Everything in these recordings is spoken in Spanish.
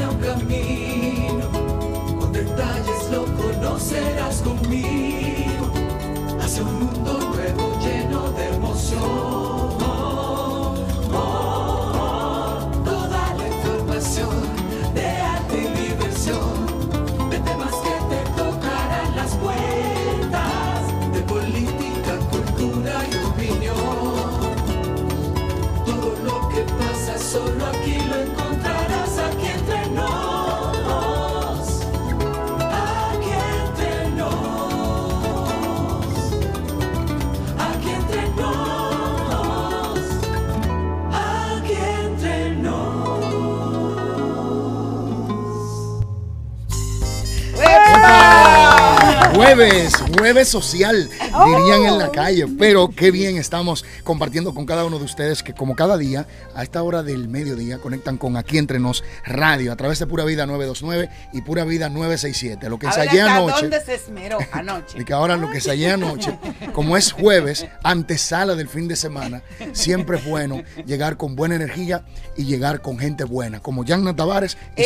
sale a un camino, con detalles lo conocerás conmigo, hacia un mundo Jueves, jueves social, dirían en la calle. Pero qué bien estamos compartiendo con cada uno de ustedes que como cada día, a esta hora del mediodía, conectan con Aquí Entre Nos Radio a través de Pura Vida 929 y Pura Vida 967. Lo que ensayé anoche. ¿Dónde se esmeró anoche? Y que ahora lo que ensayé anoche, como es jueves, antesala del fin de semana, siempre es bueno llegar con buena energía y llegar con gente buena, como Yanna Tavares y.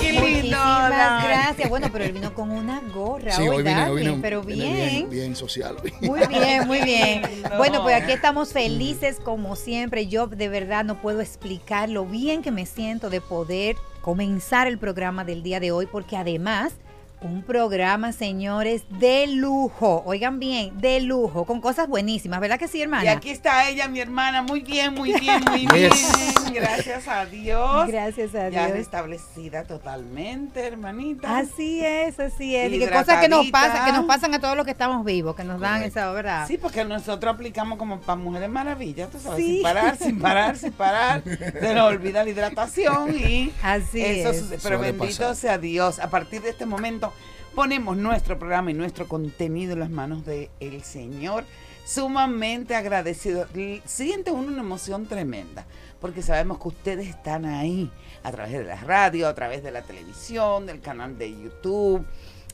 ¡Qué lindo! Muchísimas gracias. Bueno, pero él vino con una gorra Sí, hoy, hoy vine, hoy vine- pero bien. bien, bien social. Muy bien, muy bien. No. Bueno, pues aquí estamos felices como siempre. Yo de verdad no puedo explicar lo bien que me siento de poder comenzar el programa del día de hoy, porque además un programa, señores, de lujo. Oigan bien, de lujo, con cosas buenísimas, ¿verdad que sí, hermana? Y aquí está ella, mi hermana. Muy bien, muy bien, muy bien. Yes. Gracias a Dios. Gracias a Ya Dios. restablecida totalmente, hermanita. Así es, así es. Y que cosas que nos pasan, que nos pasan a todos los que estamos vivos, que nos dan Correcto. esa verdad. Sí, porque nosotros aplicamos como para Mujeres Maravillas, tú sabes, Sí. sin parar, sin parar, sin parar. Se nos olvida la hidratación y Así eso es. sucede. Pero Suele bendito pasar. sea Dios. A partir de este momento ponemos nuestro programa y nuestro contenido en las manos del Señor. Sumamente agradecido. Siente uno una emoción tremenda, porque sabemos que ustedes están ahí a través de la radio, a través de la televisión, del canal de YouTube,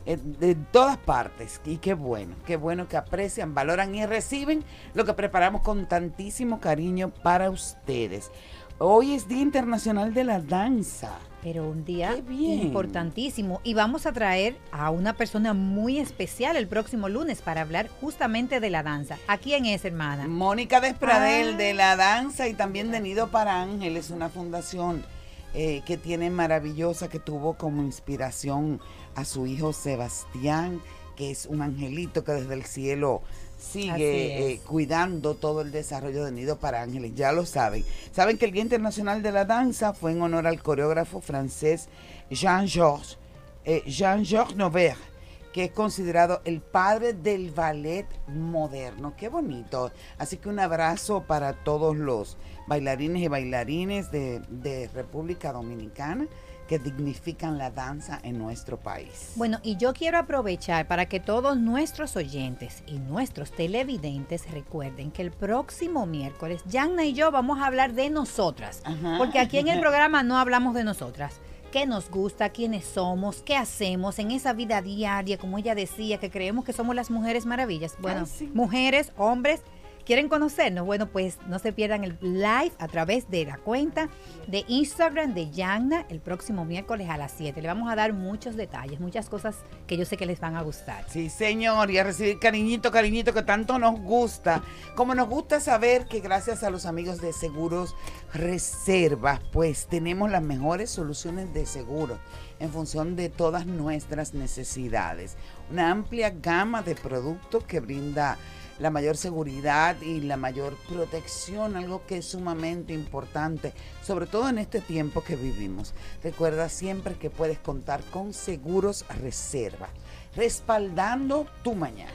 eh, de todas partes. Y qué bueno, qué bueno que aprecian, valoran y reciben lo que preparamos con tantísimo cariño para ustedes. Hoy es Día Internacional de la Danza. Pero un día importantísimo. Y vamos a traer a una persona muy especial el próximo lunes para hablar justamente de la danza. ¿A quién es, hermana? Mónica Despradel Ah. de la danza y también de Nido para Ángeles, una fundación eh, que tiene maravillosa, que tuvo como inspiración a su hijo Sebastián, que es un angelito que desde el cielo sigue eh, cuidando todo el desarrollo de Nido para Ángeles, ya lo saben. Saben que el Día Internacional de la Danza fue en honor al coreógrafo francés Jean-Georges eh, Jean-Georges Noverre que es considerado el padre del ballet moderno. Qué bonito. Así que un abrazo para todos los bailarines y bailarines de, de República Dominicana que dignifican la danza en nuestro país. Bueno, y yo quiero aprovechar para que todos nuestros oyentes y nuestros televidentes recuerden que el próximo miércoles, Yanna y yo vamos a hablar de nosotras. Ajá. Porque aquí en el programa no hablamos de nosotras. ¿Qué nos gusta? ¿Quiénes somos? ¿Qué hacemos en esa vida diaria? Como ella decía, que creemos que somos las mujeres maravillas. Bueno, sí. mujeres, hombres, ¿quieren conocernos? Bueno, pues no se pierdan el live a través de la cuenta de Instagram de Yanna el próximo miércoles a las 7. Le vamos a dar muchos detalles, muchas cosas que yo sé que les van a gustar. Sí, señor, y a recibir cariñito, cariñito que tanto nos gusta. Como nos gusta saber que gracias a los amigos de Seguros Reservas, pues tenemos las mejores soluciones de seguro en función de todas nuestras necesidades. Una amplia gama de productos que brinda la mayor seguridad y la mayor protección, algo que es sumamente importante, sobre todo en este tiempo que vivimos. Recuerda siempre que puedes contar con Seguros Reserva, respaldando tu mañana.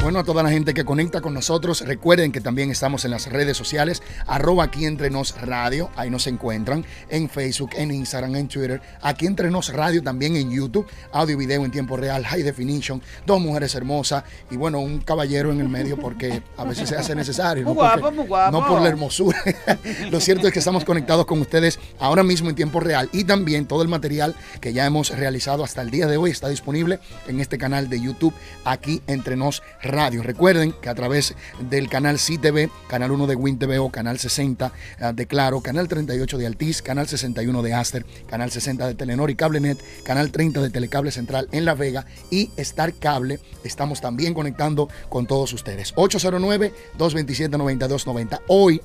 Bueno, a toda la gente que conecta con nosotros, recuerden que también estamos en las redes sociales, arroba aquí entre nos radio, ahí nos encuentran, en Facebook, en Instagram, en Twitter, aquí entre nos radio también en YouTube, audio y video en tiempo real, high definition, dos mujeres hermosas y bueno, un caballero en el medio porque a veces se hace necesario. Muy no porque- guapo, muy guapo. No por la hermosura. Lo cierto es que estamos conectados con ustedes ahora mismo en tiempo real y también todo el material que ya hemos realizado hasta el día de hoy está disponible en este canal de YouTube, aquí entre nos Radio. Recuerden que a través del canal CTV, canal 1 de Win TV o canal 60 ah, de Claro, canal 38 de Altiz, canal 61 de Aster, canal 60 de Telenor y CableNet, canal 30 de Telecable Central en La Vega y Star Cable. Estamos también conectando con todos ustedes. 809-227-9290. Hoy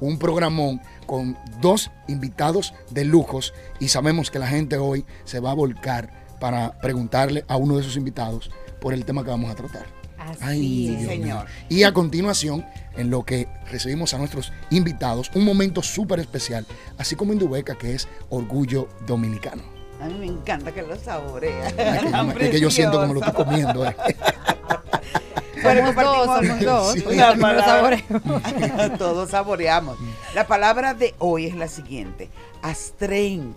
un programón con dos invitados de lujos y sabemos que la gente hoy se va a volcar para preguntarle a uno de esos invitados por el tema que vamos a tratar. Así es. Dios mío. señor. Y a continuación, en lo que recibimos a nuestros invitados, un momento súper especial, así como Indubeca, que es Orgullo Dominicano. A mí me encanta que lo saborea. Es que, yo, me- es que yo siento como lo estoy comiendo. eh. Dos, compartimos- somos dos. Sí. La palabra-. Todos saboreamos. La palabra de hoy es la siguiente: astrente.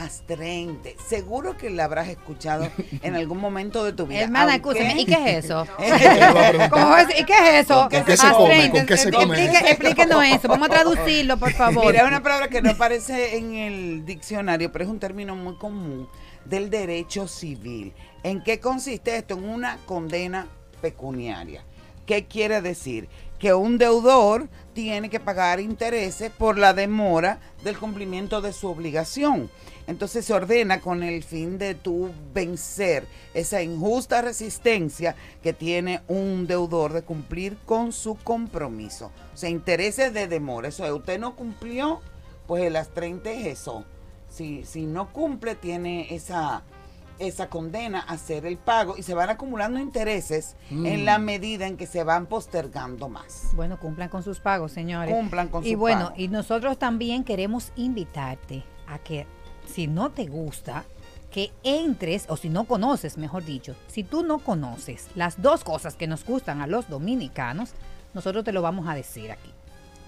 Astrente. Seguro que la habrás escuchado en algún momento de tu vida. Hermana, aunque- escúcheme, ¿y qué es eso? ¿Cómo es? ¿Y qué es eso? ¿Con qué se come? Astrente, ¿Con qué se come? explique- explíquenos eso. Vamos a traducirlo, por favor. Mira, es una palabra que no aparece en el diccionario, pero es un término muy común del derecho civil. ¿En qué consiste esto? En una condena pecuniaria. ¿Qué quiere decir? Que un deudor tiene que pagar intereses por la demora del cumplimiento de su obligación. Entonces se ordena con el fin de tú vencer esa injusta resistencia que tiene un deudor de cumplir con su compromiso. O sea, intereses de demora. Eso es, usted no cumplió, pues el astrente es eso. Si, si no cumple, tiene esa, esa condena a hacer el pago y se van acumulando intereses en la medida en que se van postergando más. Bueno, cumplan con sus pagos, señores. Cumplan con y su bueno, pago. y nosotros también queremos invitarte a que si no te gusta, que entres, o si no conoces, mejor dicho, si tú no conoces las dos cosas que nos gustan a los dominicanos, nosotros te lo vamos a decir aquí.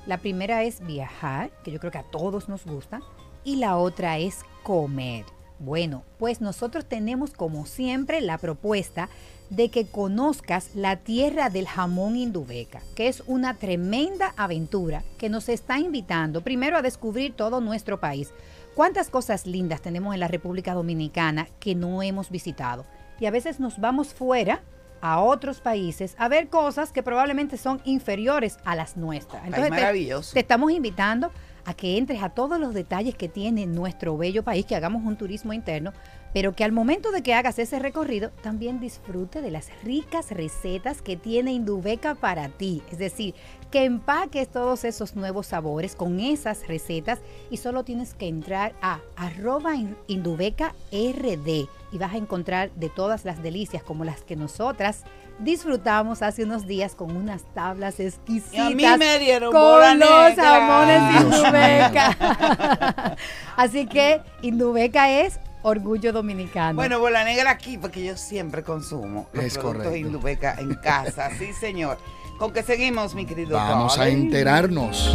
La primera es viajar, que yo creo que a todos nos gusta, y la otra es comer. Bueno, pues nosotros tenemos como siempre la propuesta de que conozcas la tierra del jamón Indubeca, que es una tremenda aventura que nos está invitando primero a descubrir todo nuestro país. ¿Cuántas cosas lindas tenemos en la República Dominicana que no hemos visitado? Y a veces nos vamos fuera a otros países a ver cosas que probablemente son inferiores a las nuestras. Ay, te- maravilloso. te estamos invitando a que entres a todos los detalles que tiene nuestro bello país, que hagamos un turismo interno, pero que al momento de que hagas ese recorrido también disfrute de las ricas recetas que tiene Indubeca para ti. Es decir, que empaques todos esos nuevos sabores con esas recetas y solo tienes que entrar a arroba in- Indubeca RD y vas a encontrar de todas las delicias como las que nosotras disfrutamos hace unos días con unas tablas exquisitas Y a mí me dieron con bola los negra. jamones Indubeca. Así que Indubeca es orgullo dominicano. Bueno, bola negra aquí, porque yo siempre consumo los Es productos correcto. Indubeca en casa. sí, señor. ¿Con qué seguimos, mi querido Vamos a enterarnos.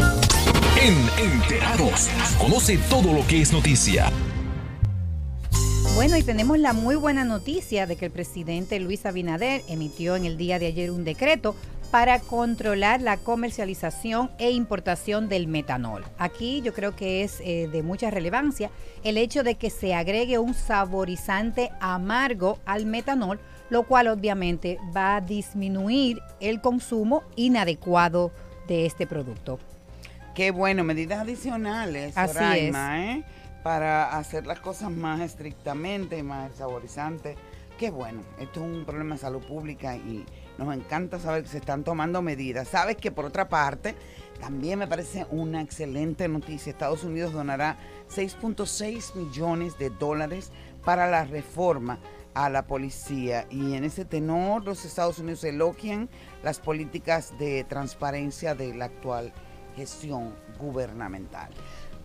En Enterados, conoce todo lo que es noticia. Bueno, y tenemos la muy buena noticia de que el presidente Luis Abinader emitió en el día de ayer un decreto para controlar la comercialización e importación del metanol. Aquí yo creo que es eh, de mucha relevancia el hecho de que se agregue un saborizante amargo al metanol, lo cual obviamente va a disminuir el consumo inadecuado de este producto. Qué bueno, medidas adicionales, Así ¿eh? Para hacer las cosas más estrictamente, más saborizantes. Qué bueno, esto es un problema de salud pública y nos encanta saber que se están tomando medidas. Sabes que por otra parte, también me parece una excelente noticia. Estados Unidos donará 6.6 millones de dólares para la reforma a la policía y en ese tenor los Estados Unidos elogian las políticas de transparencia de la actual gestión gubernamental.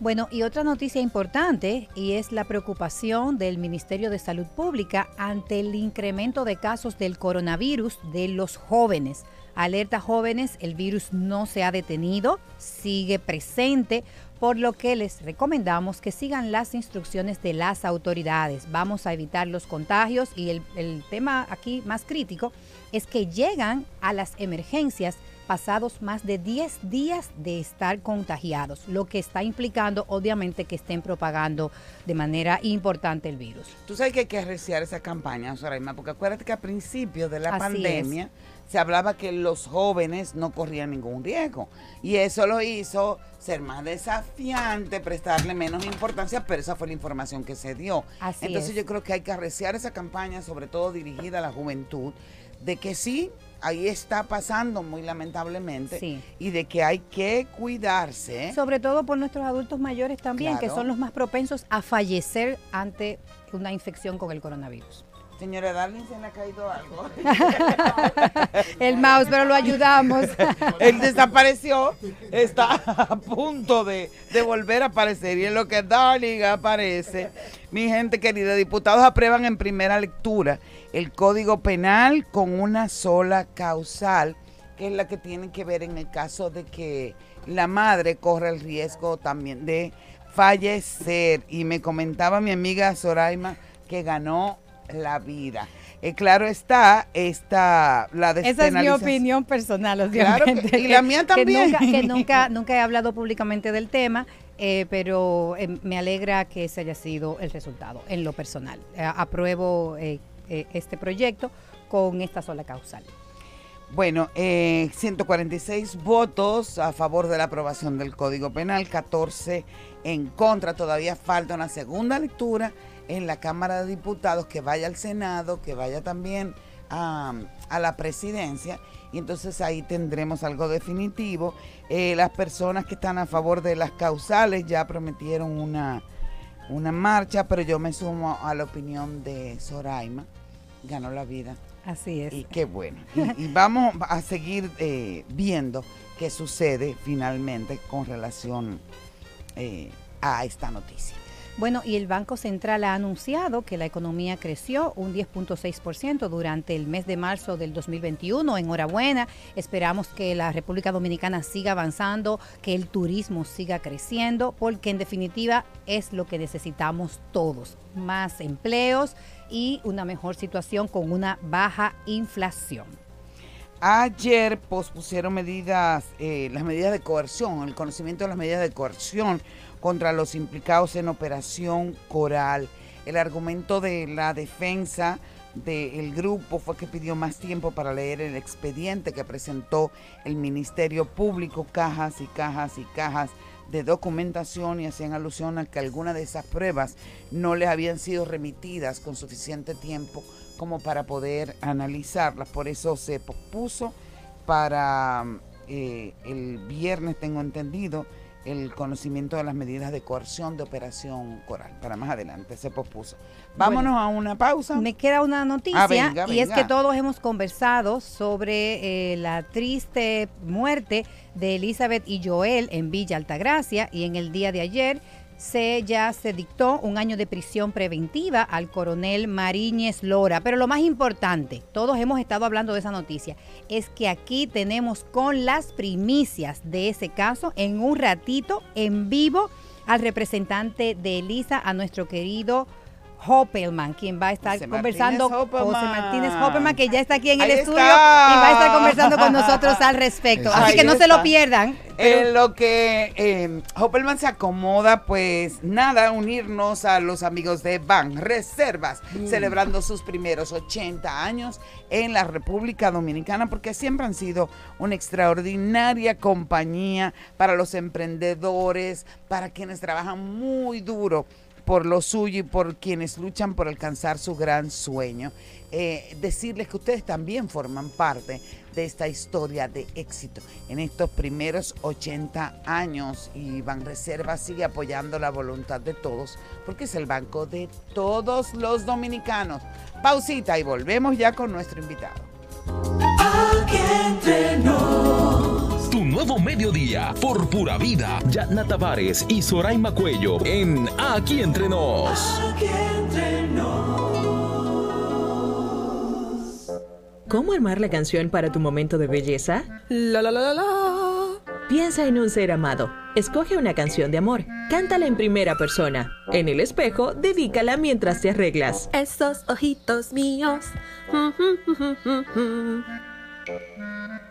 Bueno, y otra noticia importante y es la preocupación del Ministerio de Salud Pública ante el incremento de casos del coronavirus de los jóvenes. Alerta jóvenes, el virus no se ha detenido, sigue presente, por lo que les recomendamos que sigan las instrucciones de las autoridades. Vamos a evitar los contagios y el, tema aquí más crítico es que llegan a las emergencias pasados más de 10 días de estar contagiados, lo que está implicando obviamente que estén propagando de manera importante el virus. Tú sabes que hay que arreciar esa campaña, Soraima, porque acuérdate que al principio de la Así pandemia se hablaba que los jóvenes no corrían ningún riesgo. Y eso lo hizo ser más desafiante, prestarle menos importancia, pero esa fue la información que se dio. Así Entonces es. yo creo que hay que arreciar esa campaña, sobre todo dirigida a la juventud, de que sí, ahí está pasando muy lamentablemente, Sí. y de que hay que cuidarse. Sobre todo por nuestros adultos mayores también, que son los más propensos a fallecer ante una infección con el coronavirus. Señora Darling, se le ha caído algo. El mouse, pero lo ayudamos. Él desapareció, está a punto de, de volver a aparecer. Y en lo que Darling aparece, mi gente querida, diputados aprueban en primera lectura el Código Penal con una sola causal, que es la que tiene que ver en el caso de que la madre corre el riesgo también de fallecer. Y me comentaba mi amiga Soraima que ganó la vida. Eh, claro está, esta, la Esa es mi despenalización- opinión personal, Claro que- obviamente. y la mía también. Que nunca, que nunca, nunca he hablado públicamente del tema, eh, pero eh, me alegra que ese haya sido el resultado en lo personal. Eh, apruebo eh, eh, este proyecto con esta sola causal. Bueno, eh, 146 votos a favor de la aprobación del Código Penal, 14 en contra. Todavía falta una segunda lectura en la Cámara de Diputados, que vaya al Senado, que vaya también a, a la presidencia. Y entonces ahí tendremos algo definitivo. Eh, las personas que están a favor de las causales ya prometieron una, una marcha, pero yo me sumo a la opinión de Soraima. Ganó la vida. Así es. Y qué bueno. Y, y vamos a seguir eh, viendo qué sucede finalmente con relación eh, a esta noticia. Bueno, y el Banco Central ha anunciado que la economía creció un 10.6% durante el mes de marzo del 2021. Enhorabuena. Esperamos que la República Dominicana siga avanzando, que el turismo siga creciendo, porque en definitiva es lo que necesitamos todos. Más empleos y una mejor situación con una baja inflación. Ayer pospusieron medidas, eh, las medidas de coerción, el conocimiento de las medidas de coerción contra los implicados en Operación Coral. El argumento de la defensa del grupo fue que pidió más tiempo para leer el expediente que presentó el Ministerio Público, cajas y cajas y cajas de documentación y hacían alusión a que algunas de esas pruebas no les habían sido remitidas con suficiente tiempo como para poder analizarlas. Por eso se pospuso para eh, el viernes, tengo entendido, el conocimiento de las medidas de coerción de Operación Coral. Para más adelante se pospuso. Vámonos a una pausa. Me queda una noticia Ah, venga, y es que todos hemos conversado sobre eh, la triste muerte de Elizabeth y Joel en Villa Altagracia y en el día de ayer se ya se dictó un año de prisión preventiva al coronel Mariñez Lora. Pero lo más importante, todos hemos estado hablando de esa noticia, es que aquí tenemos con las primicias de ese caso en un ratito en vivo al representante de Elisa, a nuestro querido Hoppelman, quien va a estar José conversando, Martínez. José Martínez Hoppelman, que ya está aquí en el Ahí estudio está. y va a estar conversando con nosotros al respecto. Así Ahí que no se lo pierdan. En lo que eh, Hoppelman se acomoda, pues nada, unirnos a los amigos de Ban Reservas, celebrando sus primeros 80 años en la República Dominicana, porque siempre han sido una extraordinaria compañía para los emprendedores, para quienes trabajan muy duro por lo suyo y por quienes luchan por alcanzar su gran sueño. Eh, decirles que ustedes también forman parte de esta historia de éxito en estos primeros 80 años y Banreserva sigue apoyando la voluntad de todos porque es el banco de todos los dominicanos. Pausita y volvemos ya con nuestro invitado. Aquí entre nuevo mediodía por pura vida. Yatna Tavares y Soraima Cuello en Aquí Entre Nos. aquí entre nos. ¿Cómo armar la canción para tu momento de belleza? La la la la la. Piensa en un ser amado. Escoge una canción de amor. Cántala en primera persona. En el espejo, dedícala mientras te arreglas. Esos ojitos míos.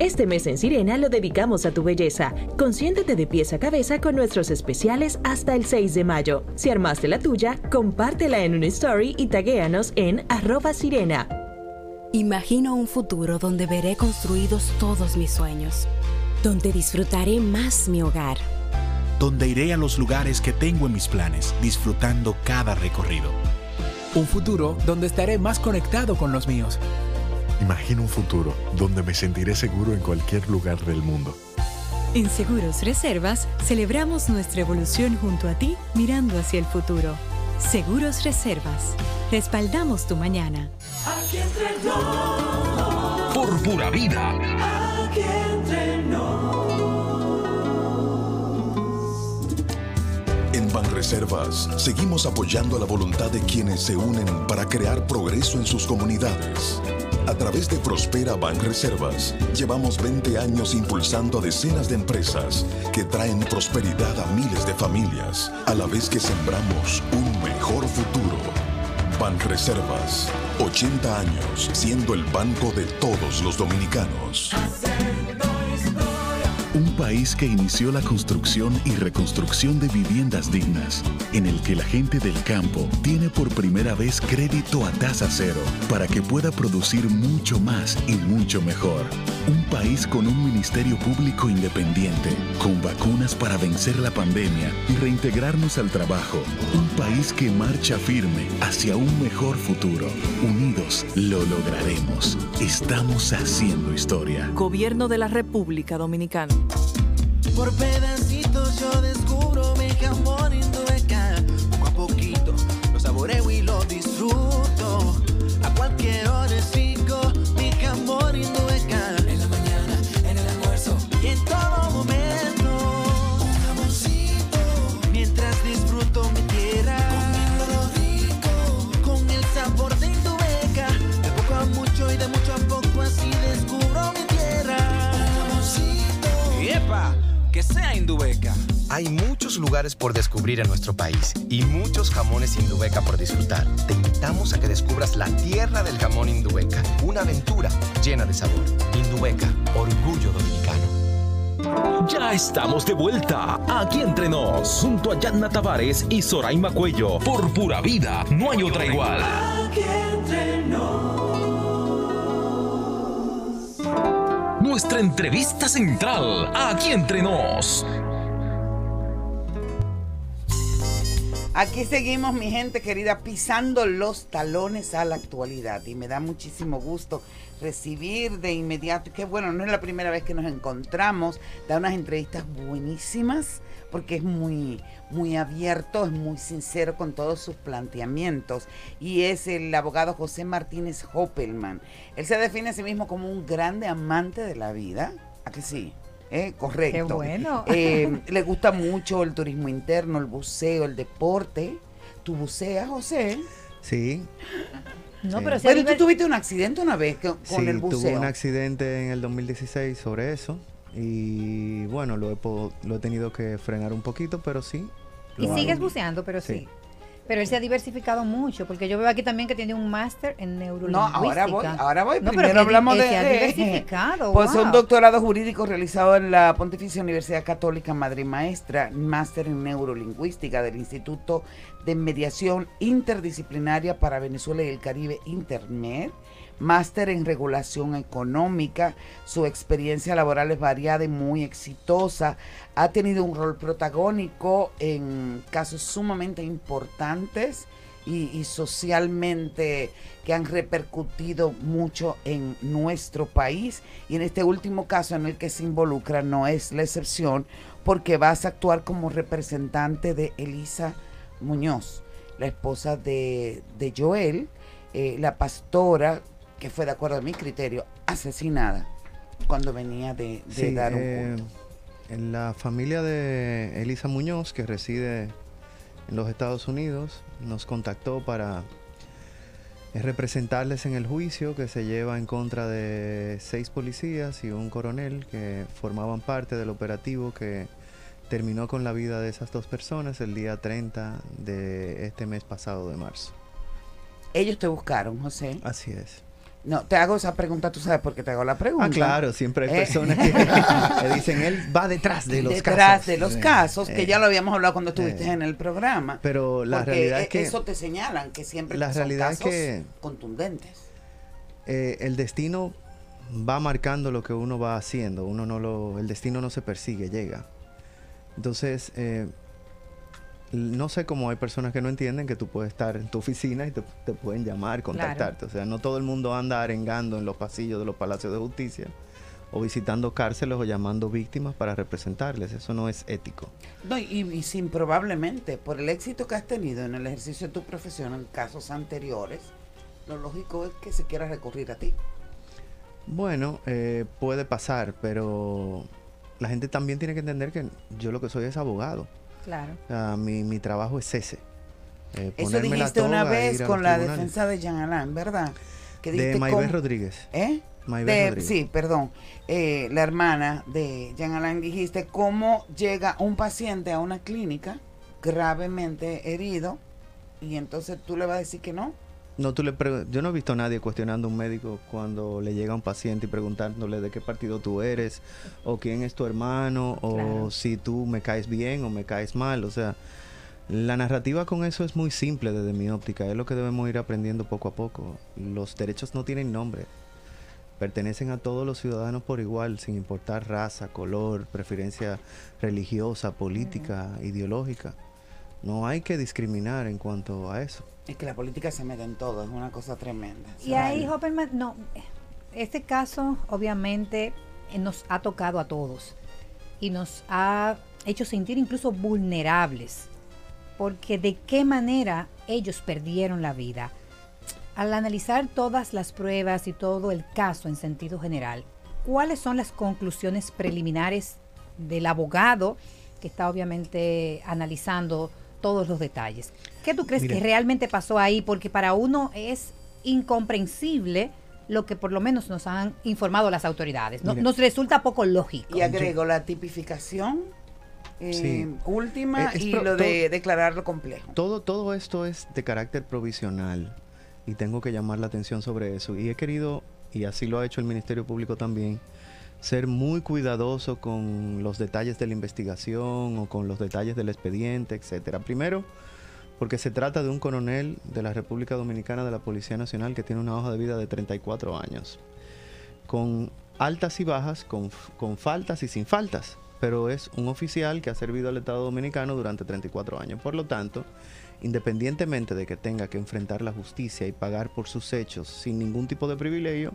Este mes en Sirena lo dedicamos a tu belleza. Consiéntete de pies a cabeza con nuestros especiales hasta el 6 de mayo. Si armaste la tuya, compártela en un story y taguéanos en arroba sirena. Imagino un futuro donde veré construidos todos mis sueños, donde disfrutaré más mi hogar, donde iré a los lugares que tengo en mis planes, disfrutando cada recorrido. Un futuro donde estaré más conectado con los míos. Imagino un futuro donde me sentiré seguro en cualquier lugar del mundo. En Seguros Reservas celebramos nuestra evolución junto a ti mirando hacia el futuro. Seguros Reservas. Respaldamos tu mañana. Aquí entre nos, Por pura vida. aquí entre nos. En Banreservas seguimos apoyando la voluntad de quienes se unen para crear progreso en sus comunidades. A través de Prospera Banreservas, llevamos 20 años impulsando a decenas de empresas que traen prosperidad a miles de familias, a la vez que sembramos un mejor futuro. Banreservas, 80 años siendo el banco de todos los dominicanos. Un país que inició la construcción y reconstrucción de viviendas dignas, en el que la gente del campo tiene por primera vez crédito a tasa cero para que pueda producir mucho más y mucho mejor. Un país con un ministerio público independiente, con vacunas para vencer la pandemia y reintegrarnos al trabajo. Un país que marcha firme hacia un mejor futuro. Unidos lo lograremos. Estamos haciendo historia. Gobierno de la República Dominicana. Por pedacitos yo descubro Hay muchos lugares por descubrir en nuestro país y muchos jamones Indubeca por disfrutar. Te invitamos a que descubras la tierra del jamón Indubeca, una aventura llena de sabor. Indubeca, orgullo dominicano. Ya estamos de vuelta aquí entre nos, junto a Yanna Tavares y Soraima Cuello. Por pura vida, no hay otra igual. Aquí entre Nuestra entrevista central, aquí entre nos. Aquí seguimos, mi gente querida, pisando los talones a la actualidad. Y me da muchísimo gusto recibir de inmediato, que bueno, no es la primera vez que nos encontramos, da unas entrevistas buenísimas, porque es muy, muy abierto, es muy sincero con todos sus planteamientos. Y es el abogado José Martínez Hoppelman. Él se define a sí mismo como un grande amante de la vida. ¿A que sí? Eh, correcto. Qué bueno. Eh, le gusta mucho el turismo interno, el buceo, el deporte. ¿Tú buceas, José? Sí. No, Sí. pero si Bueno, tú tuviste un accidente una vez con, Sí, el buceo. tuve un accidente en el 2016 sobre eso y bueno, lo he, po- lo he tenido que frenar un poquito, pero sí. Y sigues hago. buceando, pero sí. Pero él se ha diversificado mucho, porque yo veo aquí también que tiene un máster en No, neurolingüística. ahora voy, ahora voy. No, pero Primero hablamos de, se ha diversificado. Pues wow. un doctorado jurídico realizado en la Pontificia Universidad Católica Madre y Maestra, máster en neurolingüística del Instituto de Mediación Interdisciplinaria para Venezuela y el Caribe Intermed, máster en regulación económica. Su experiencia laboral es variada y muy exitosa. Ha tenido un rol protagónico en casos sumamente importantes y, socialmente que han repercutido mucho en nuestro país y en este último caso en el que se involucra no es la excepción porque vas a actuar como representante de Elisa Muñoz, la esposa de, de Joel, eh, la pastora que fue de acuerdo a mi criterio asesinada cuando venía de, de Sí, dar un eh, culto. en la familia de Elisa Muñoz, que reside en los Estados Unidos, nos contactó para eh, representarles en el juicio que se lleva en contra de seis policías y un coronel que formaban parte del operativo que terminó con la vida de esas dos personas el día 30 de este mes pasado de marzo. Ellos te buscaron, José. Así es. No, te hago esa pregunta, tú sabes por qué te hago la pregunta. Ah, claro, siempre hay Eh. personas que, que dicen, él va detrás de los detrás casos. de los Eh, casos, que eh, ya lo habíamos hablado cuando estuviste eh. en el programa. Pero la realidad e- es que eso te señalan, que siempre la son realidad es casos que- contundentes. el destino va marcando lo que uno va haciendo. Uno no lo, el destino no se persigue, llega. Entonces, no sé cómo hay personas que no entienden que tú puedes estar en tu oficina y te, te pueden llamar, contactarte. O sea, no todo el mundo anda arengando en los pasillos de los palacios de justicia o visitando cárceles o llamando víctimas para representarles. Eso no es ético. No, y, y sin probablemente, por el éxito que has tenido en el ejercicio de tu profesión en casos anteriores, lo lógico es que se quiera recurrir a ti. Bueno, eh, puede pasar, pero la gente también tiene que entender que yo lo que soy es abogado. Claro. Mi, mi trabajo es ese. Eh, Eso dijiste una vez con la tribunales. defensa de Jean Alain, ¿verdad? Que De cómo- Rodríguez. ¿Eh? Maybeth De- Rodríguez. sí, perdón. Eh, la hermana de Jean Alain dijiste cómo llega un paciente a una clínica gravemente herido y entonces tú le vas a decir que no. No, tú le yo no he visto a nadie cuestionando a un médico cuando le llega un paciente y preguntándole de qué partido tú eres, o quién es tu hermano, o Claro. si tú me caes bien o me caes mal. O sea, la narrativa con eso es muy simple desde mi óptica. Es lo que debemos ir aprendiendo poco a poco. Los derechos no tienen nombre. Pertenecen a todos los ciudadanos por igual, sin importar raza, color, preferencia religiosa, política, ideológica. No hay que discriminar en cuanto a eso. Es que la política se mete en todo, es una cosa tremenda. Y ahí, Hopperman, no, este caso obviamente eh, nos ha tocado a todos y nos ha hecho sentir incluso vulnerables, porque de qué manera ellos perdieron la vida. Al analizar todas las pruebas y todo el caso en sentido general, ¿cuáles son las conclusiones preliminares del abogado que está obviamente analizando todos los detalles? ¿Qué tú crees que realmente pasó ahí? Porque para uno es incomprensible lo que por lo menos nos han informado las autoridades. No- nos resulta poco lógico. Y agrego la tipificación eh, Sí. última Eh, es y pro- lo de todo- declararlo complejo. Todo, todo esto es de carácter provisional y tengo que llamar la atención sobre eso. Y he querido, y así lo ha hecho el Ministerio Público también, ser muy cuidadoso con los detalles de la investigación o con los detalles del expediente, etcétera. Primero, porque se trata de un coronel de la República Dominicana de la Policía Nacional que tiene una hoja de vida de 34 años, con altas y bajas, con, con faltas y sin faltas, pero es un oficial que ha servido al Estado Dominicano durante 34 años. Por lo tanto, independientemente de que tenga que enfrentar la justicia y pagar por sus hechos sin ningún tipo de privilegio,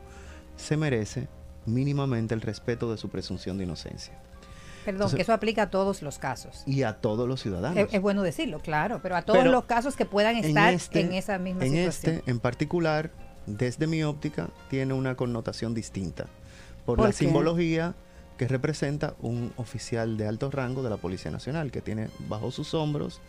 se merece mínimamente el respeto de su presunción de inocencia. Perdón, Entonces- que eso aplica a todos los casos. Y a todos los ciudadanos. Es, es bueno decirlo, claro, pero a todos Pero los casos que puedan en estar en, este- esa misma en situación. este en particular, desde mi óptica, tiene una connotación distinta por, ¿Por la qué? simbología que representa un oficial de alto rango de la Policía Nacional, que tiene bajo sus hombros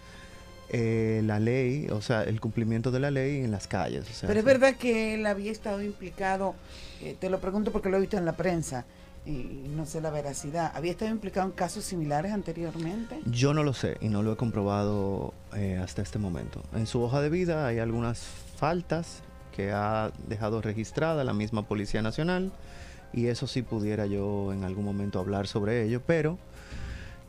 eh, la ley, o sea, el cumplimiento de la ley en las calles. o sea, Pero es verdad que él había estado implicado, eh, te lo pregunto porque lo he visto en la prensa y no sé la veracidad, había estado implicado en casos similares anteriormente. Yo no lo sé y no lo he comprobado eh, hasta este momento. En su hoja de vida hay algunas faltas que ha dejado registrada la misma Policía Nacional y eso sí pudiera yo en algún momento hablar sobre ello, pero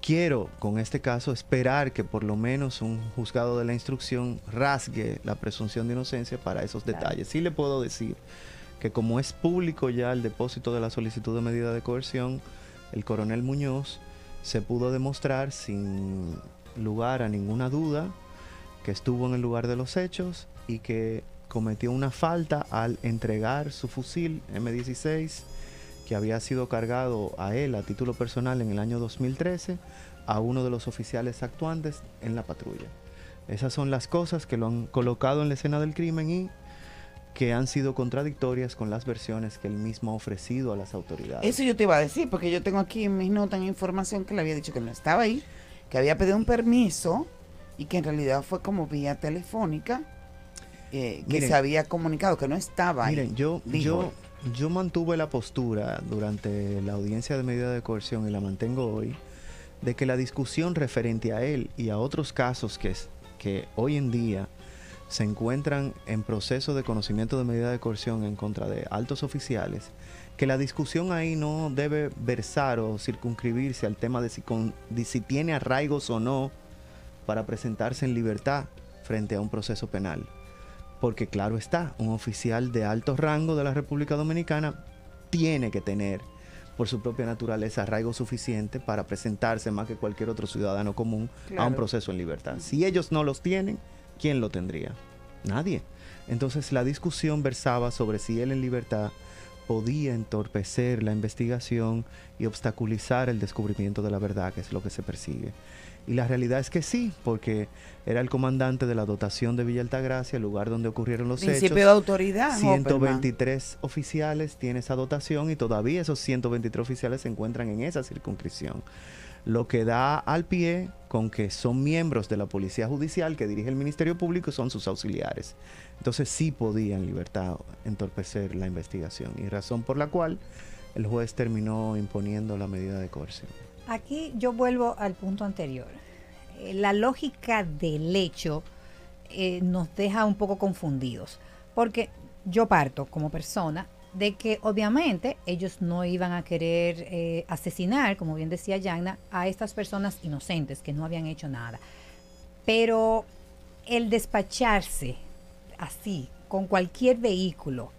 quiero con este caso esperar que por lo menos un juzgado de la instrucción rasgue la presunción de inocencia para esos detalles. Sí le puedo decir que como es público ya el depósito de la solicitud de medida de coerción, el coronel Muñoz se pudo demostrar sin lugar a ninguna duda que estuvo en el lugar de los hechos y que cometió una falta al entregar su fusil M16 que había sido cargado a él a título personal en el año 2013 a uno de los oficiales actuantes en la patrulla. Esas son las cosas que lo han colocado en la escena del crimen y que han sido contradictorias con las versiones que él mismo ha ofrecido a las autoridades. Eso yo te iba a decir, porque yo tengo aquí en mis notas información que le había dicho que no estaba ahí, que había pedido un permiso y que en realidad fue como vía telefónica, eh, que Miren, se había comunicado que no estaba ahí. Miren, yo, dijo yo, yo mantuve la postura durante la audiencia de medida de coerción y la mantengo hoy, de que la discusión referente a él y a otros casos que, que hoy en día se encuentran en proceso de conocimiento de medida de coerción en contra de altos oficiales, que la discusión ahí no debe versar o circunscribirse al tema de si, con- de si tiene arraigos o no para presentarse en libertad frente a un proceso penal. Porque claro está, un oficial de alto rango de la República Dominicana tiene que tener por su propia naturaleza arraigo suficiente para presentarse más que cualquier otro ciudadano común a un proceso en libertad. Si ellos no los tienen, ¿quién lo tendría? Nadie. Entonces la discusión versaba sobre si él en libertad podía entorpecer la investigación y obstaculizar el descubrimiento de la verdad, que es lo que se persigue. Y la realidad es que sí, porque era el comandante de la dotación de Villa Altagracia, el lugar donde ocurrieron los Principio hechos. de autoridad, Hopperman. 123 oficiales tiene esa dotación y todavía esos 123 oficiales se encuentran en esa circunscripción. Lo que da al pie con que son miembros de la Policía Judicial que dirige el Ministerio Público y son sus auxiliares. Entonces sí podía en libertad entorpecer la investigación y razón por la cual el juez terminó imponiendo la medida de coerción. Aquí yo vuelvo al punto anterior. Eh, La lógica del hecho eh, nos deja un poco confundidos, porque yo parto como persona de que obviamente ellos no iban a querer eh, asesinar, como bien decía Yagna, a estas personas inocentes que no habían hecho nada. Pero el despacharse así, con cualquier vehículo,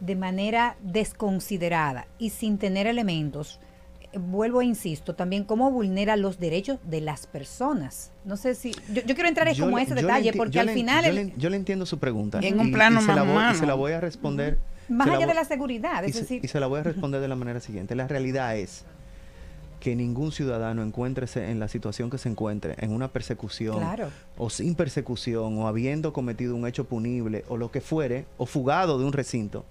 de manera desconsiderada y sin tener elementos, vuelvo e insisto, también cómo vulnera los derechos de las personas. No sé si, yo, yo quiero entrar en Yo como le- ese detalle, porque al le- final, yo el- le, yo le entiendo su pregunta. En un y- plano y se la más voy, y se la voy a responder. más allá voy- de la seguridad, y se, decir, y se la voy a responder de la manera siguiente. La realidad es que ningún ciudadano encuéntrese en la situación que se encuentre, en una persecución, Claro. o sin persecución, o habiendo cometido un hecho punible, o lo que fuere, o fugado de un recinto,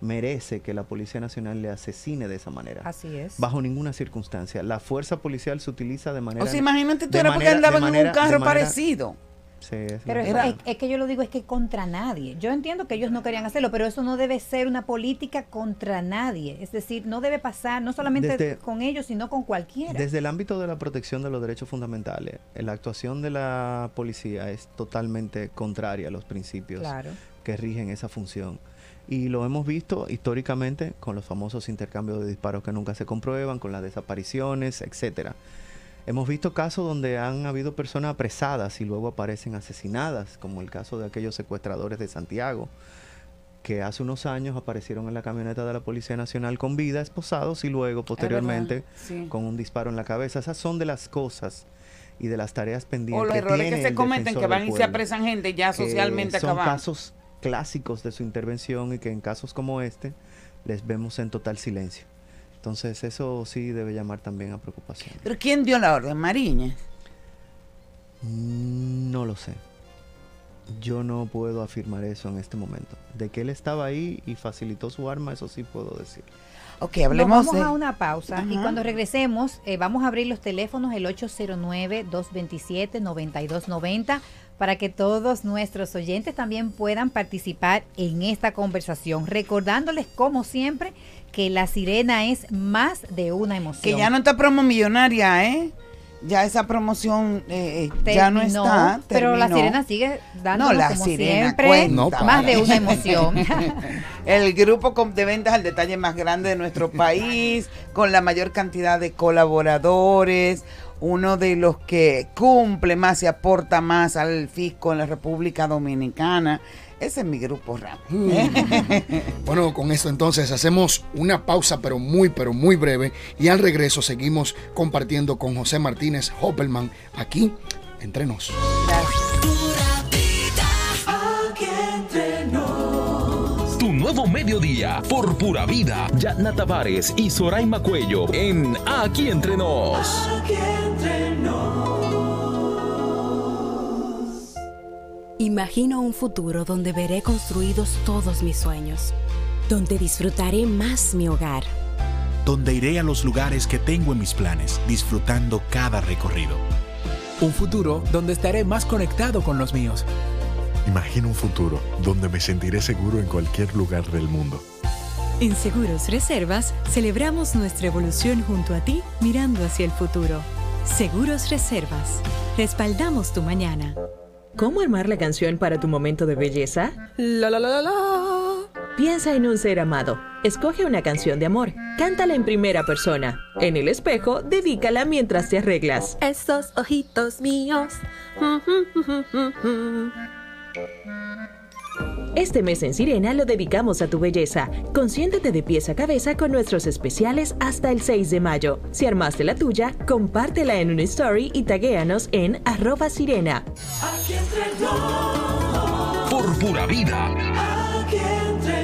merece que la Policía Nacional le asesine de esa manera. así es. Bajo ninguna circunstancia. La fuerza policial se utiliza de manera... O sea, imagínate tú era porque andaban en manera- un carro manera- parecido. Sí, es Pero es, verdad. es- es que yo lo digo es que contra nadie. Yo entiendo que ellos no querían hacerlo, pero eso no debe ser una política contra nadie. Es decir, no debe pasar no solamente Desde- con ellos, sino con cualquiera. Desde el ámbito de la protección de los derechos fundamentales, la actuación de la policía es totalmente contraria a los principios Claro. que rigen esa función. Y lo hemos visto históricamente con los famosos intercambios de disparos que nunca se comprueban, con las desapariciones, etcétera. Hemos visto casos donde han habido personas apresadas y luego aparecen asesinadas, como el caso de aquellos secuestradores de Santiago, que hace unos años aparecieron en la camioneta de la Policía Nacional con vida, esposados y luego posteriormente sí. con un disparo en la cabeza. Esas son de las cosas y de las tareas pendientes. O los errores que tiene se cometen, que van y se apresan gente ya socialmente Son casos clásicos de su intervención y que en casos como este les vemos en total silencio. Entonces eso sí debe llamar también a preocupación. ¿Pero quién dio la orden? Mariñez. Mm, No lo sé. Yo no puedo afirmar eso en este momento. De que él estaba ahí y facilitó su arma, eso sí puedo decir. Ok, Nos hablemos vamos de... a una pausa y cuando regresemos eh, vamos a abrir los teléfonos el 809-227-9290 para que todos nuestros oyentes también puedan participar en esta conversación, recordándoles como siempre que la sirena es más de una emoción. Que ya no está promo millonaria, ¿eh? Ya esa promoción eh, eh, ya no está. Pero la sirena sigue dando No, la como sirena siempre cuenta. más de una emoción. El grupo de ventas al detalle más grande de nuestro país, con la mayor cantidad de colaboradores, uno de los que cumple más y aporta más al fisco en la República Dominicana. Ese es mi grupo rap. Bueno, con esto entonces hacemos una pausa, pero muy, pero muy breve. Y al regreso seguimos compartiendo con José Martínez Hoppelman aquí entre nos. Aquí nuevo mediodía por pura vida. Yatna Tavares y Soraima Cuello en Aquí Entre Nos. Aquí entre nos. Imagino un futuro donde veré construidos todos mis sueños, donde disfrutaré más mi hogar, donde iré a los lugares que tengo en mis planes, disfrutando cada recorrido. Un futuro donde estaré más conectado con los míos. Imagino un futuro donde me sentiré seguro en cualquier lugar del mundo. En Seguros Reservas celebramos nuestra evolución junto a ti mirando hacia el futuro. Seguros Reservas. Respaldamos tu mañana. ¿Cómo armar la canción para tu momento de belleza? La la la la la. Piensa en un ser amado. Escoge una canción de amor. Cántala en primera persona. En el espejo, dedícala mientras te arreglas. Esos ojitos míos. Este mes en Sirena lo dedicamos a tu belleza. Consiéntete de pies a cabeza con nuestros especiales hasta el 6 de mayo. Si armaste la tuya, compártela en una story y taguéanos en arroba sirena. Aquí entre nos, Por pura vida. aquí entre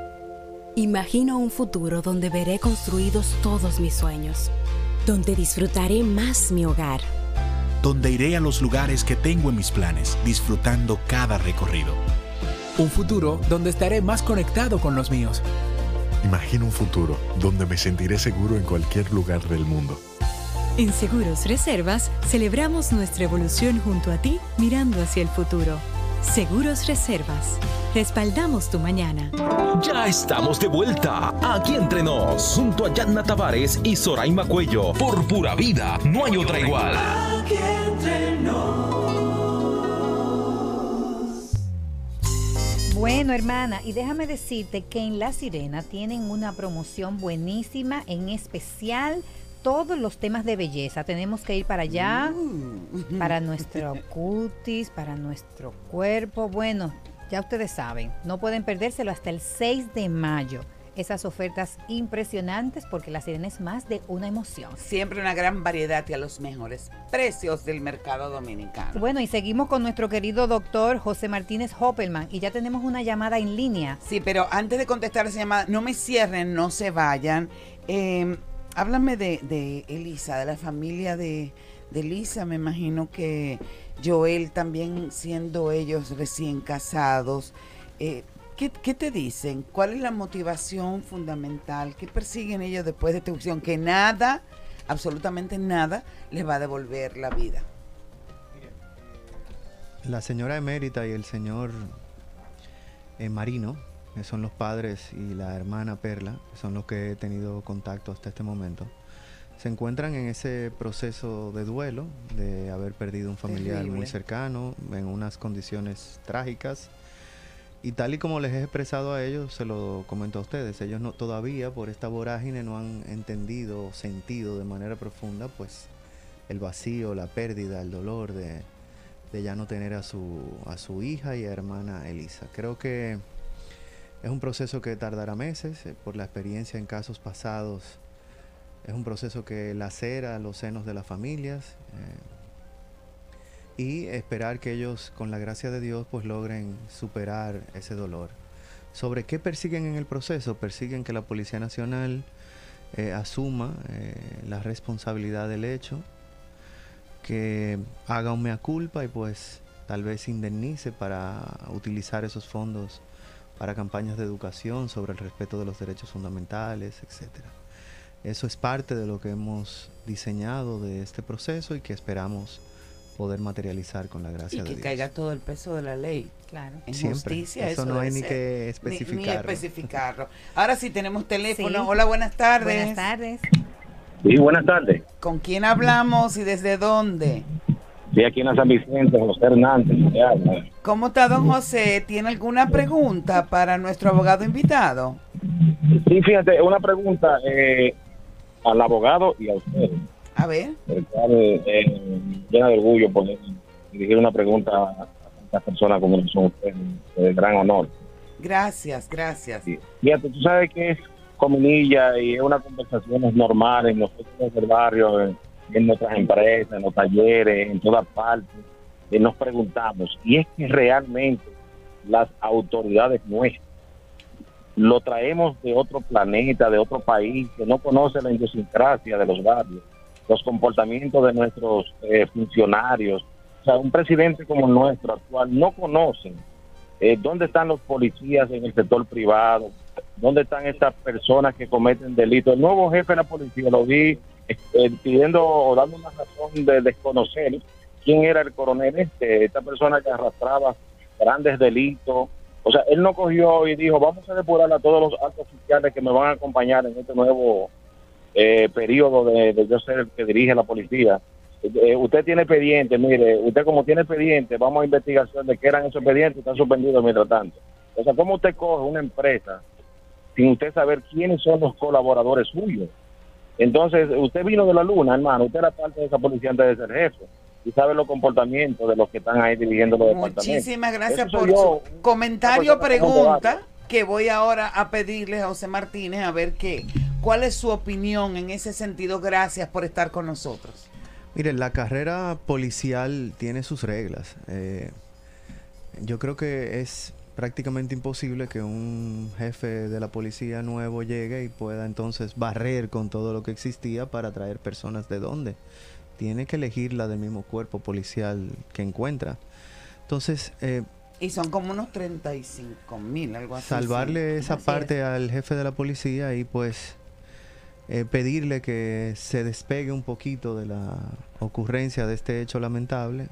Imagino un futuro donde veré construidos todos mis sueños, donde disfrutaré más mi hogar. Donde iré a los lugares que tengo en mis planes, disfrutando cada recorrido. Un futuro donde estaré más conectado con los míos. Imagino un futuro donde me sentiré seguro en cualquier lugar del mundo. En Seguros Reservas celebramos nuestra evolución junto a ti mirando hacia el futuro. Seguros Reservas. Respaldamos tu mañana. Ya estamos de vuelta. Aquí entre nos, junto a Yanna Tavares y Soraima Cuello. Por pura vida, no hay otra igual. Aquí entre nos. Bueno, hermana, y déjame decirte que en La Sirena tienen una promoción buenísima, en especial todos los temas de belleza. Tenemos que ir para allá, para nuestro cutis, para nuestro cuerpo. Bueno, ya ustedes saben, no pueden perdérselo hasta el 6 de mayo. Esas ofertas impresionantes porque La Sirena es más de una emoción. Siempre una gran variedad y a los mejores precios del mercado dominicano. Bueno, y seguimos con nuestro querido doctor José Martínez Hoppelman y ya tenemos una llamada en línea. Sí, pero antes de contestar esa llamada, no me cierren, no se vayan. Eh, háblame de, de Elisa, de la familia de, de Elisa. Me imagino que Joel también siendo ellos recién casados. eh, ¿qué, qué te dicen? ¿Cuál es la motivación fundamental? ¿Qué persiguen ellos después de esta opción? Que nada, absolutamente nada, les va a devolver la vida. La señora emérita y el señor eh, Marino, son los padres, y la hermana Perla, que son los que he tenido contacto hasta este momento, se encuentran en ese proceso de duelo, de haber perdido un familiar muy Terrible. cercano, en unas condiciones trágicas. Y tal y como les he expresado a ellos, se lo comento a ustedes, ellos no todavía por esta vorágine no han entendido o sentido de manera profunda pues el vacío, la pérdida, el dolor de, de ya no tener a su, a su hija y hermana Elisa. Creo que es un proceso que tardará meses, eh, por la experiencia en casos pasados. Es un proceso que lacera los senos de las familias eh, y esperar que ellos, con la gracia de Dios, pues logren superar ese dolor. ¿Sobre qué persiguen en el proceso? Persiguen que la Policía Nacional eh, asuma la responsabilidad del hecho, que haga un mea culpa y pues tal vez indemnice para utilizar esos fondos para campañas de educación sobre el respeto de los derechos fundamentales, etcétera. Eso es parte de lo que hemos diseñado de este proceso y que esperamos poder materializar con la gracia Y de que Dios. caiga todo el peso de la ley. Claro. En Siempre. justicia, Eso eso, no hay ni que Ni- Ni, especificarlo. especificarlo. Ahora sí tenemos teléfono. Sí. Hola, buenas tardes. Buenas tardes. Sí, buenas tardes. ¿Con quién hablamos y desde dónde? Sí, aquí en San Vicente, José Hernández. ¿Cómo está don José? ¿Tiene alguna pregunta para nuestro abogado invitado? Sí, fíjate, una pregunta eh, al abogado y a usted, A ver. eh, llena de orgullo poder dirigir una pregunta a tantas personas como son ustedes, de gran honor. Gracias, gracias. Fíjate, tú sabes que es comidilla y es una conversación normal en nosotros en el barrio, en, en nuestras empresas, en los talleres, en todas partes. Y nos preguntamos, y es que realmente las autoridades nuestras lo traemos de otro planeta, de otro país, que no conoce la idiosincrasia de los barrios, los comportamientos de nuestros eh, funcionarios. O sea, un presidente como el nuestro actual no conoce eh, dónde están los policías en el sector privado, dónde están estas personas que cometen delitos. El nuevo jefe de la policía lo vi eh, pidiendo o dando una razón de desconocer quién era el coronel este, esta persona que arrastraba grandes delitos. O sea, él no cogió y dijo, vamos a depurar a todos los altos oficiales que me van a acompañar en este nuevo eh, periodo de, yo ser el que dirige la policía. Eh, usted tiene expediente, mire, usted como tiene expediente, vamos a investigación de qué eran esos expedientes, están suspendidos mientras tanto. O sea, ¿cómo usted coge una empresa sin usted saber quiénes son los colaboradores suyos? Entonces, usted vino de la luna, hermano, usted era parte de esa policía antes de ser jefe y sabe los comportamientos de los que están ahí dirigiendo los departamentos. Muchísimas gracias Eso por yo, su comentario, pregunta, que voy ahora a pedirle a José Martínez a ver qué, cuál es su opinión en ese sentido. Gracias por estar con nosotros. Mire, la carrera policial tiene sus reglas. Eh, yo creo que es prácticamente imposible que un jefe de la policía nuevo llegue y pueda entonces barrer con todo lo que existía para traer personas de dónde. Tiene que elegir la del mismo cuerpo policial que encuentra. Entonces, eh, Y son como unos 35 mil, algo así. salvarle esa Así parte al jefe de la policía y pues eh, pedirle que se despegue un poquito de la ocurrencia de este hecho lamentable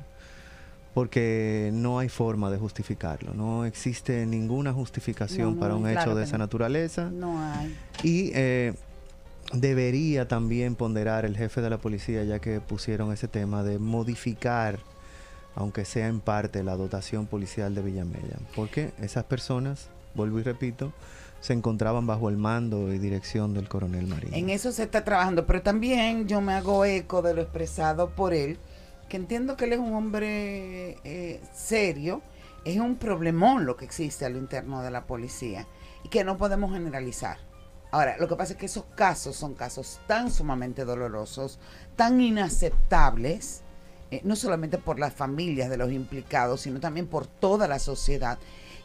porque no hay forma de justificarlo, no existe ninguna justificación No, para un claro hecho de esa no. naturaleza No hay. y eh, debería también ponderar el jefe de la policía, ya que pusieron ese tema, de modificar, aunque sea en parte, la dotación policial de Villamella. Porque esas personas, vuelvo y repito, se encontraban bajo el mando y dirección del coronel Marín. En eso se está trabajando, pero también yo me hago eco de lo expresado por él, que entiendo que él es un hombre eh, serio, es un problemón lo que existe a lo interno de la policía y que no podemos generalizar. Ahora, lo que pasa es que esos casos son casos tan sumamente dolorosos, tan inaceptables, eh, no solamente por las familias de los implicados, sino también por toda la sociedad.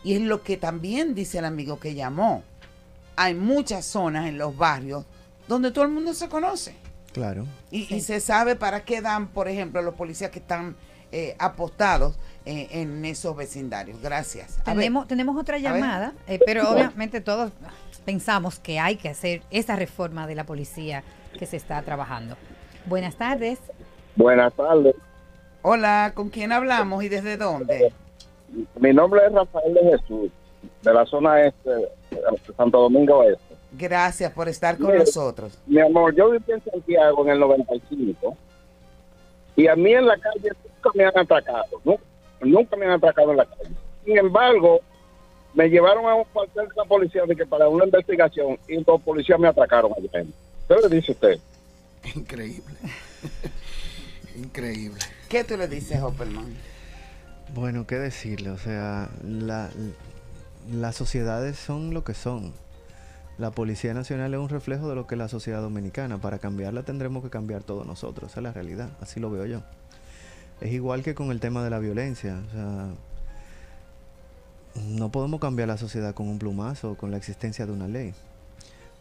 Y es lo que también dice el amigo que llamó. Hay muchas zonas en los barrios donde todo el mundo se conoce. Claro. Y, y se sabe para qué dan, por ejemplo, los policías que están eh, apostados eh, en esos vecindarios. Gracias. A ver. Tenemos, tenemos otra llamada, eh, pero obviamente todos pensamos que hay que hacer esa reforma de la policía que se está trabajando. Buenas tardes. Buenas tardes. Hola, ¿con quién hablamos y desde dónde? Mi nombre es Rafael de Jesús, de la zona este, de Santo Domingo Este. Gracias por estar con nosotros. Mi amor, yo viví en Santiago en el 95 y a mí en la calle nunca me han atracado, nu- nunca me han atracado en la calle. Sin embargo, me llevaron a un cuartel de la policía de que para una investigación y los policías me atracaron allá. ¿Qué le dice usted? Increíble. Increíble. ¿Qué tú le dices, Hopperman? Bueno, ¿qué decirle? O sea, la- las sociedades son lo que son. La Policía Nacional es un reflejo de lo que es la sociedad dominicana. Para cambiarla tendremos que cambiar todos nosotros. Esa es la realidad. Así lo veo yo. Es igual que con el tema de la violencia. O sea, no podemos cambiar la sociedad con un plumazo o con la existencia de una ley.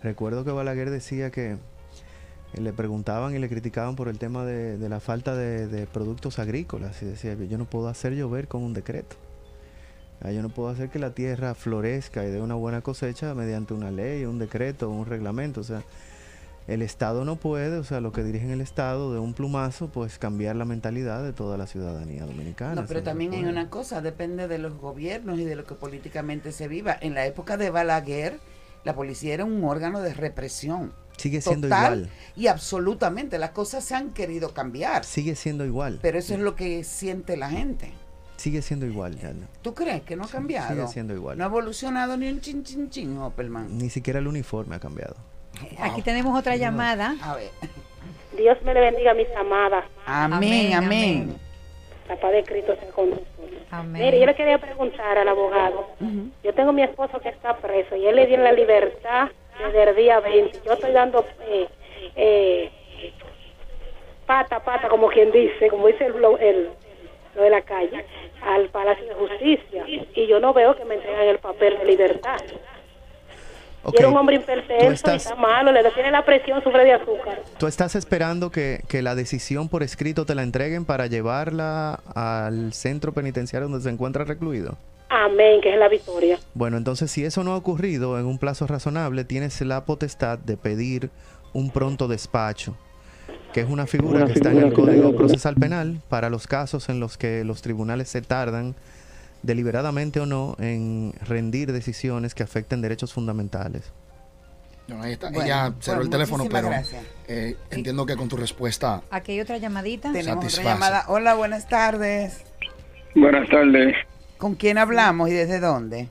Recuerdo que Balaguer decía que le preguntaban y le criticaban por el tema de, la falta de, de productos agrícolas y decía yo no puedo hacer llover con un decreto. Ah, Yo no puedo hacer que la tierra florezca y dé una buena cosecha mediante una ley, un decreto, un reglamento. O sea, el Estado no puede, o sea, lo que dirigen el Estado de un plumazo, pues cambiar la mentalidad de toda la ciudadanía dominicana. No, pero también hay una cosa, depende de los gobiernos y de lo que políticamente se viva. En la época de Balaguer, la policía era un órgano de represión. Sigue siendo total igual. Y absolutamente, las cosas se han querido cambiar. Sigue siendo igual. Pero eso es lo que siente la gente. Sigue siendo igual, Yana. ¿Tú crees que no ha cambiado? sigue siendo igual. No ha evolucionado ni un chin chin chin, Hopperman. Ni siquiera el uniforme ha cambiado. Aquí tenemos otra llamada. A ver. Dios me le bendiga, mis amadas. Amén, amén. La paz de Cristo sea con. Amén. Mire, yo le quería preguntar al abogado. Yo tengo mi esposo que está preso y él le dio la libertad desde el día 20. Yo estoy dando eh, eh, pata a pata, como quien dice, como dice el, el- de la calle, al Palacio de Justicia. Y yo no veo que me entregan el papel de libertad. Ok, Y era un hombre y estás- está malo, le tiene la presión, sufre de azúcar. ¿Tú estás esperando que, que la decisión por escrito te la entreguen para llevarla al centro penitenciario donde se encuentra recluido? Amén, que es la victoria. Bueno, entonces si eso no ha ocurrido en un plazo razonable, tienes la potestad de pedir un pronto despacho, que es una figura Una que está en el Código Procesal Penal para los casos en los que los tribunales se tardan deliberadamente o no en rendir decisiones que afecten derechos fundamentales. No, ahí está. Bueno, Ella cerró el teléfono, pero eh, entiendo que con tu respuesta Aquí hay otra llamadita. Tenemos Satisface. otra llamada. Hola, buenas tardes. Buenas tardes. ¿Con quién hablamos y desde dónde?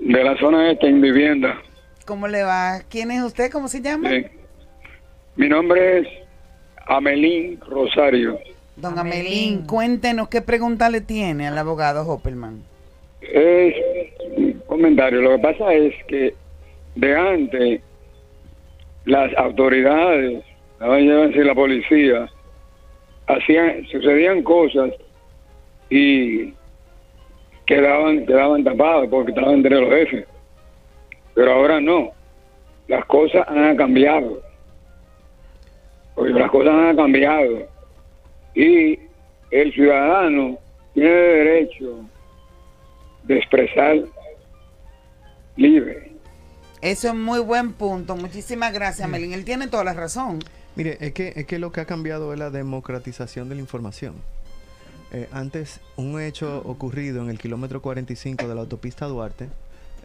De la zona esta en vivienda. ¿Cómo le va? ¿Quién es usted? ¿Cómo se llama? Sí. Mi nombre es Amelín Rosario. Don Amelín, cuéntenos qué pregunta le tiene al abogado Hoppelman. Es un comentario. Lo que pasa es que de antes las autoridades, la policía, hacían, sucedían cosas y quedaban, quedaban tapadas porque estaban entre los jefes. Pero ahora no. Las cosas han cambiado. Porque las cosas han cambiado. Y el ciudadano tiene derecho de expresar libre. Eso es muy buen punto. Muchísimas gracias, Amelín. Él tiene toda la razón. Mire, es que, es que lo que ha cambiado es la democratización de la información. Eh, antes, un hecho ocurrido en el kilómetro 45 de la autopista Duarte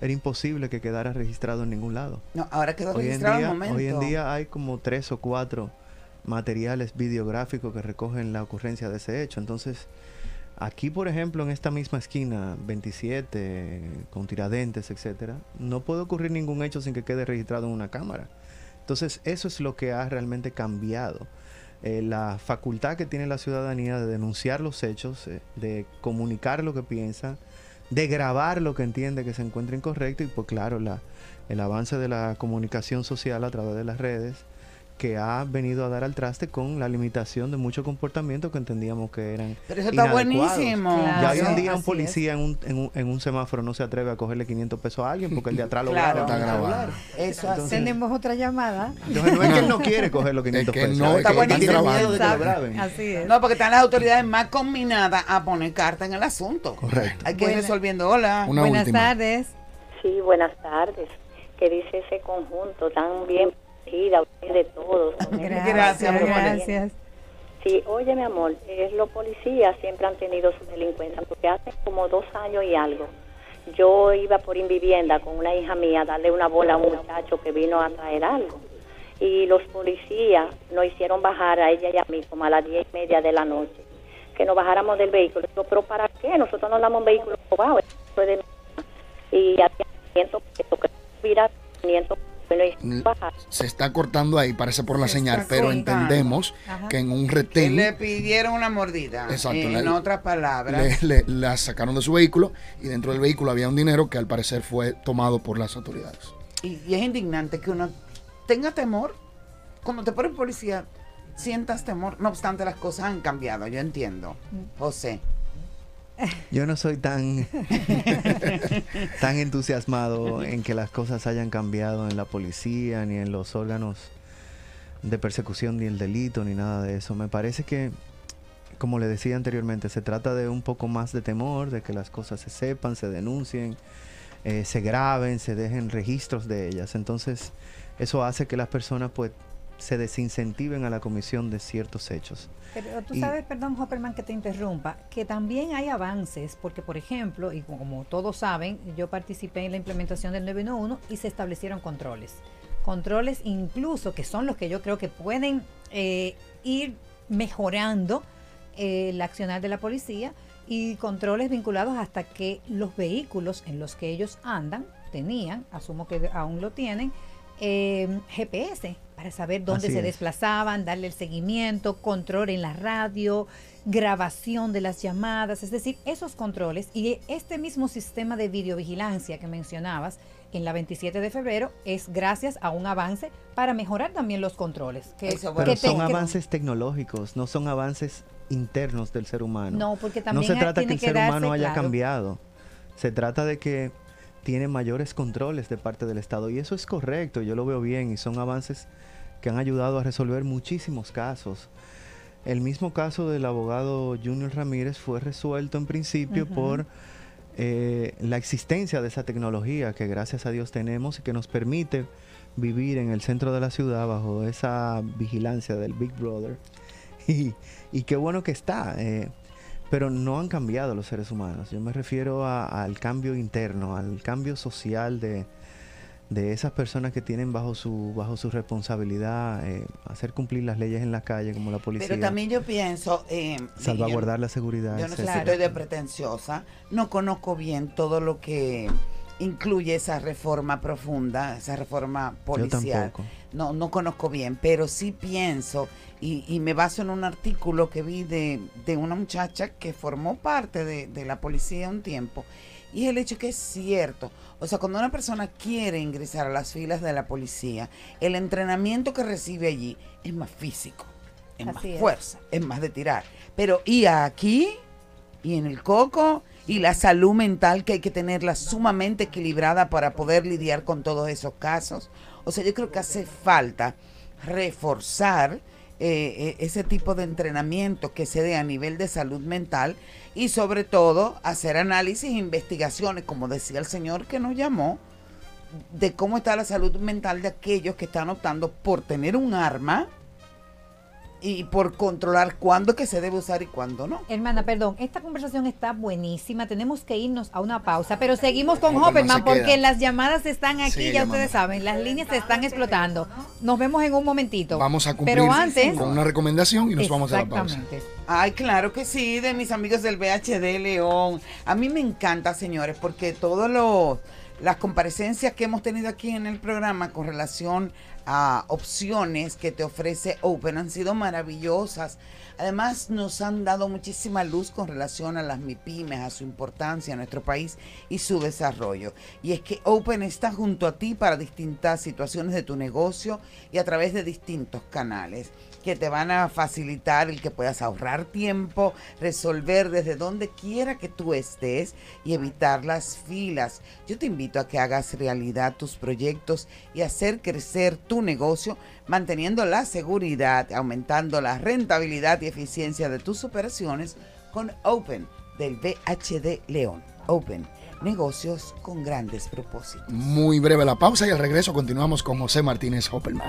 era imposible que quedara registrado en ningún lado. No, ahora quedó Hoy en, registrado día, momento. hoy en día hay como tres o cuatro materiales videográficos que recogen la ocurrencia de ese hecho. Entonces, aquí, por ejemplo, en esta misma esquina, 27, con tiradentes, etcétera, no puede ocurrir ningún hecho sin que quede registrado en una cámara. Entonces, eso es lo que ha realmente cambiado. Eh, la facultad que tiene la ciudadanía de denunciar los hechos, eh, de comunicar lo que piensa, de grabar lo que entiende que se encuentra incorrecto y pues claro, la, el avance de la comunicación social a través de las redes que ha venido a dar al traste con la limitación de muchos comportamientos que entendíamos que eran Pero eso está inadecuados. buenísimo. Ya hoy en Claro, día un así policía en un, en, un, en un semáforo no se atreve a cogerle 500 pesos a alguien porque el de atrás lo Claro. graba. Está grabado. Eso así. Tenemos otra llamada. Entonces no es que él no quiere coger los 500 que pesos. no, es es que que están tiene grabando. miedo de que lo Exacto. graben. Así es. No, porque están las autoridades más combinadas a poner carta en el asunto. Correcto. Hay que ir resolviendo. Hola. Una Buenas última. tardes. Sí, buenas tardes. ¿Qué dice ese conjunto tan bien de todos? Gracias. Gracias. Sí, oye, mi amor, es los policías siempre han tenido su delincuencia, porque hace como dos años y algo, yo iba por Invivienda con una hija mía a darle una bola a un muchacho que vino a traer algo. Y los policías nos hicieron bajar a ella y a mí como a las diez y media de la noche, que nos bajáramos del vehículo. Yo, pero ¿para qué? Nosotros no andamos en vehículo robado. Eso es de mi- Y había 500 pesos, que hubiera 500 se está cortando ahí, parece por la Se señal, pero cortando. entendemos Ajá. que en un Que retén le pidieron una mordida. Exacto, En le- otras palabras. le, le- la sacaron de su vehículo y dentro del vehículo había un dinero que al parecer fue tomado por las autoridades. Y, y es indignante que uno tenga temor. Cuando te ponen policía, sientas temor. No obstante, las cosas han cambiado, yo entiendo. José. Yo no soy tan, tan entusiasmado en que las cosas hayan cambiado en la policía, ni en los órganos de persecución, ni el delito, ni nada de eso. Me parece que, como le decía anteriormente, se trata de un poco más de temor, de que las cosas se sepan, se denuncien, eh, se graben, se dejen registros de ellas. Entonces, eso hace que las personas pues se desincentiven a la comisión de ciertos hechos. Pero tú Y- sabes, perdón, Hopperman, que te interrumpa, que también hay avances, porque por ejemplo, y como todos saben, yo participé en la implementación del 911 y se establecieron controles. Controles incluso que son los que yo creo que pueden eh, ir mejorando eh, el accionar de la policía y controles vinculados hasta que los vehículos en los que ellos andan tenían, asumo que aún lo tienen, eh, GPS para saber dónde Así se es. desplazaban, darle el seguimiento, control en la radio, grabación de las llamadas, es decir, esos controles y este mismo sistema de videovigilancia que mencionabas en la 27 de febrero es gracias a un avance para mejorar también los controles. Que, Eso, Pero que te- son que- avances tecnológicos, no son avances internos del ser humano. No, porque no también se trata que el ser humano haya claro. cambiado. Se trata de que tiene mayores controles de parte del Estado. Y eso es correcto, yo lo veo bien y son avances que han ayudado a resolver muchísimos casos. El mismo caso del abogado Junior Ramírez fue resuelto en principio por eh, la existencia de esa tecnología que gracias a Dios tenemos y que nos permite vivir en el centro de la ciudad bajo esa vigilancia del Big Brother. Y, y qué bueno que está. eh, pero no han cambiado los seres humanos. Yo me refiero a- al cambio interno, al cambio social de, de esas personas que tienen bajo su bajo su responsabilidad eh, hacer cumplir las leyes en la calle como la policía. Pero también yo pienso... eh, salvaguardar yo- la seguridad. Yo no sé si estoy de pretenciosa, no conozco bien todo lo que incluye esa reforma profunda, esa reforma policial. No, no conozco bien, pero sí pienso y, y me baso en un artículo que vi de, de una muchacha que formó parte de, de la policía un tiempo. Y el hecho que es cierto, o sea, cuando una persona quiere ingresar a las filas de la policía, el entrenamiento que recibe allí es más físico, es más es. fuerza, es más de tirar. Pero y aquí, y en el coco, y la salud mental que hay que tenerla sumamente equilibrada para poder lidiar con todos esos casos. O sea, yo creo que hace falta reforzar eh, eh, ese tipo de entrenamiento que se dé a nivel de salud mental y sobre todo hacer análisis e investigaciones, como decía el señor que nos llamó, de cómo está la salud mental de aquellos que están optando por tener un arma y por controlar cuándo que se debe usar y cuándo no. Hermana, perdón, esta conversación está buenísima. Tenemos que irnos a una pausa, pero seguimos con Hopperman porque las llamadas están aquí, Sigue ya llamando. ustedes saben, las líneas se están explotando. Nos vemos en un momentito. Vamos a cumplir Pero antes, con una recomendación y nos vamos a la pausa. Exactamente. Ay, claro que sí, de mis amigos del VHD León. A mí me encanta, señores, porque todas las comparecencias que hemos tenido aquí en el programa con relación a opciones que te ofrece Open han sido maravillosas. Además, nos han dado muchísima luz con relación a las MIPIMES, a su importancia en nuestro país y su desarrollo. Y es que Open está junto a ti para distintas situaciones de tu negocio y a través de distintos canales que te van a facilitar el que puedas ahorrar tiempo, resolver desde donde quiera que tú estés y evitar las filas. Yo te invito a que hagas realidad tus proyectos y hacer crecer tu negocio manteniendo la seguridad, aumentando la rentabilidad y eficiencia de tus operaciones con Open del VHD León. Open, negocios con grandes propósitos. Muy breve la pausa y al regreso continuamos con José Martínez Hopperman.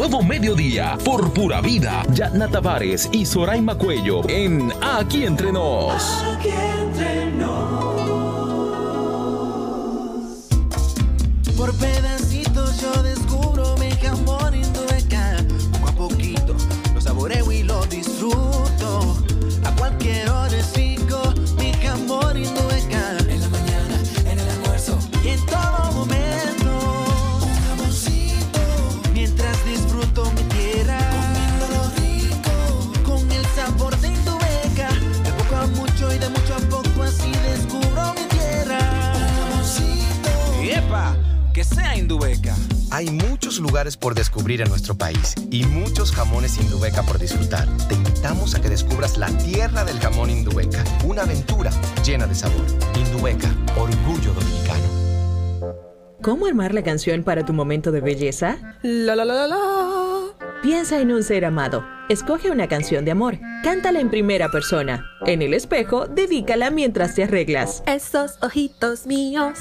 Nuevo mediodía por pura vida. Yatna Tavares y Soraima Cuello en Aquí Entre Nos. Aquí entre. Por Hay muchos lugares por descubrir en nuestro país y muchos jamones Indubeca por disfrutar. Te invitamos a que descubras la tierra del jamón Indubeca, una aventura llena de sabor. Indubeca, orgullo dominicano. ¿Cómo armar la canción para tu momento de belleza? La la la la la. Piensa en un ser amado. Escoge una canción de amor. Cántala en primera persona. En el espejo, dedícala mientras te arreglas. Esos ojitos míos.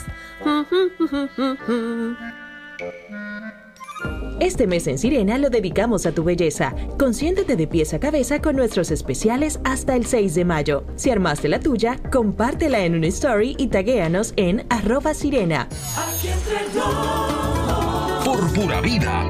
Este mes en Sirena lo dedicamos a tu belleza. Consiéntete de pies a cabeza con nuestros especiales hasta el 6 de mayo. Si armaste la tuya, compártela en una story y taguéanos en arroba sirena. Aquí entre nos. Por pura vida.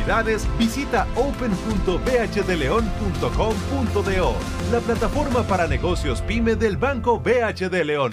oportunidades, visita open.bhdleon.com.do, la plataforma para negocios pyme del Banco BHD León.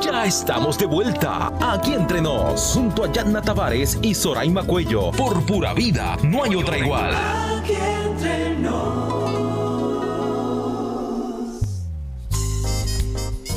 Ya estamos de vuelta aquí entre nos, junto a Yanna Tavares y Soraima Cuello. Por pura vida, no hay otra igual. Aquí entre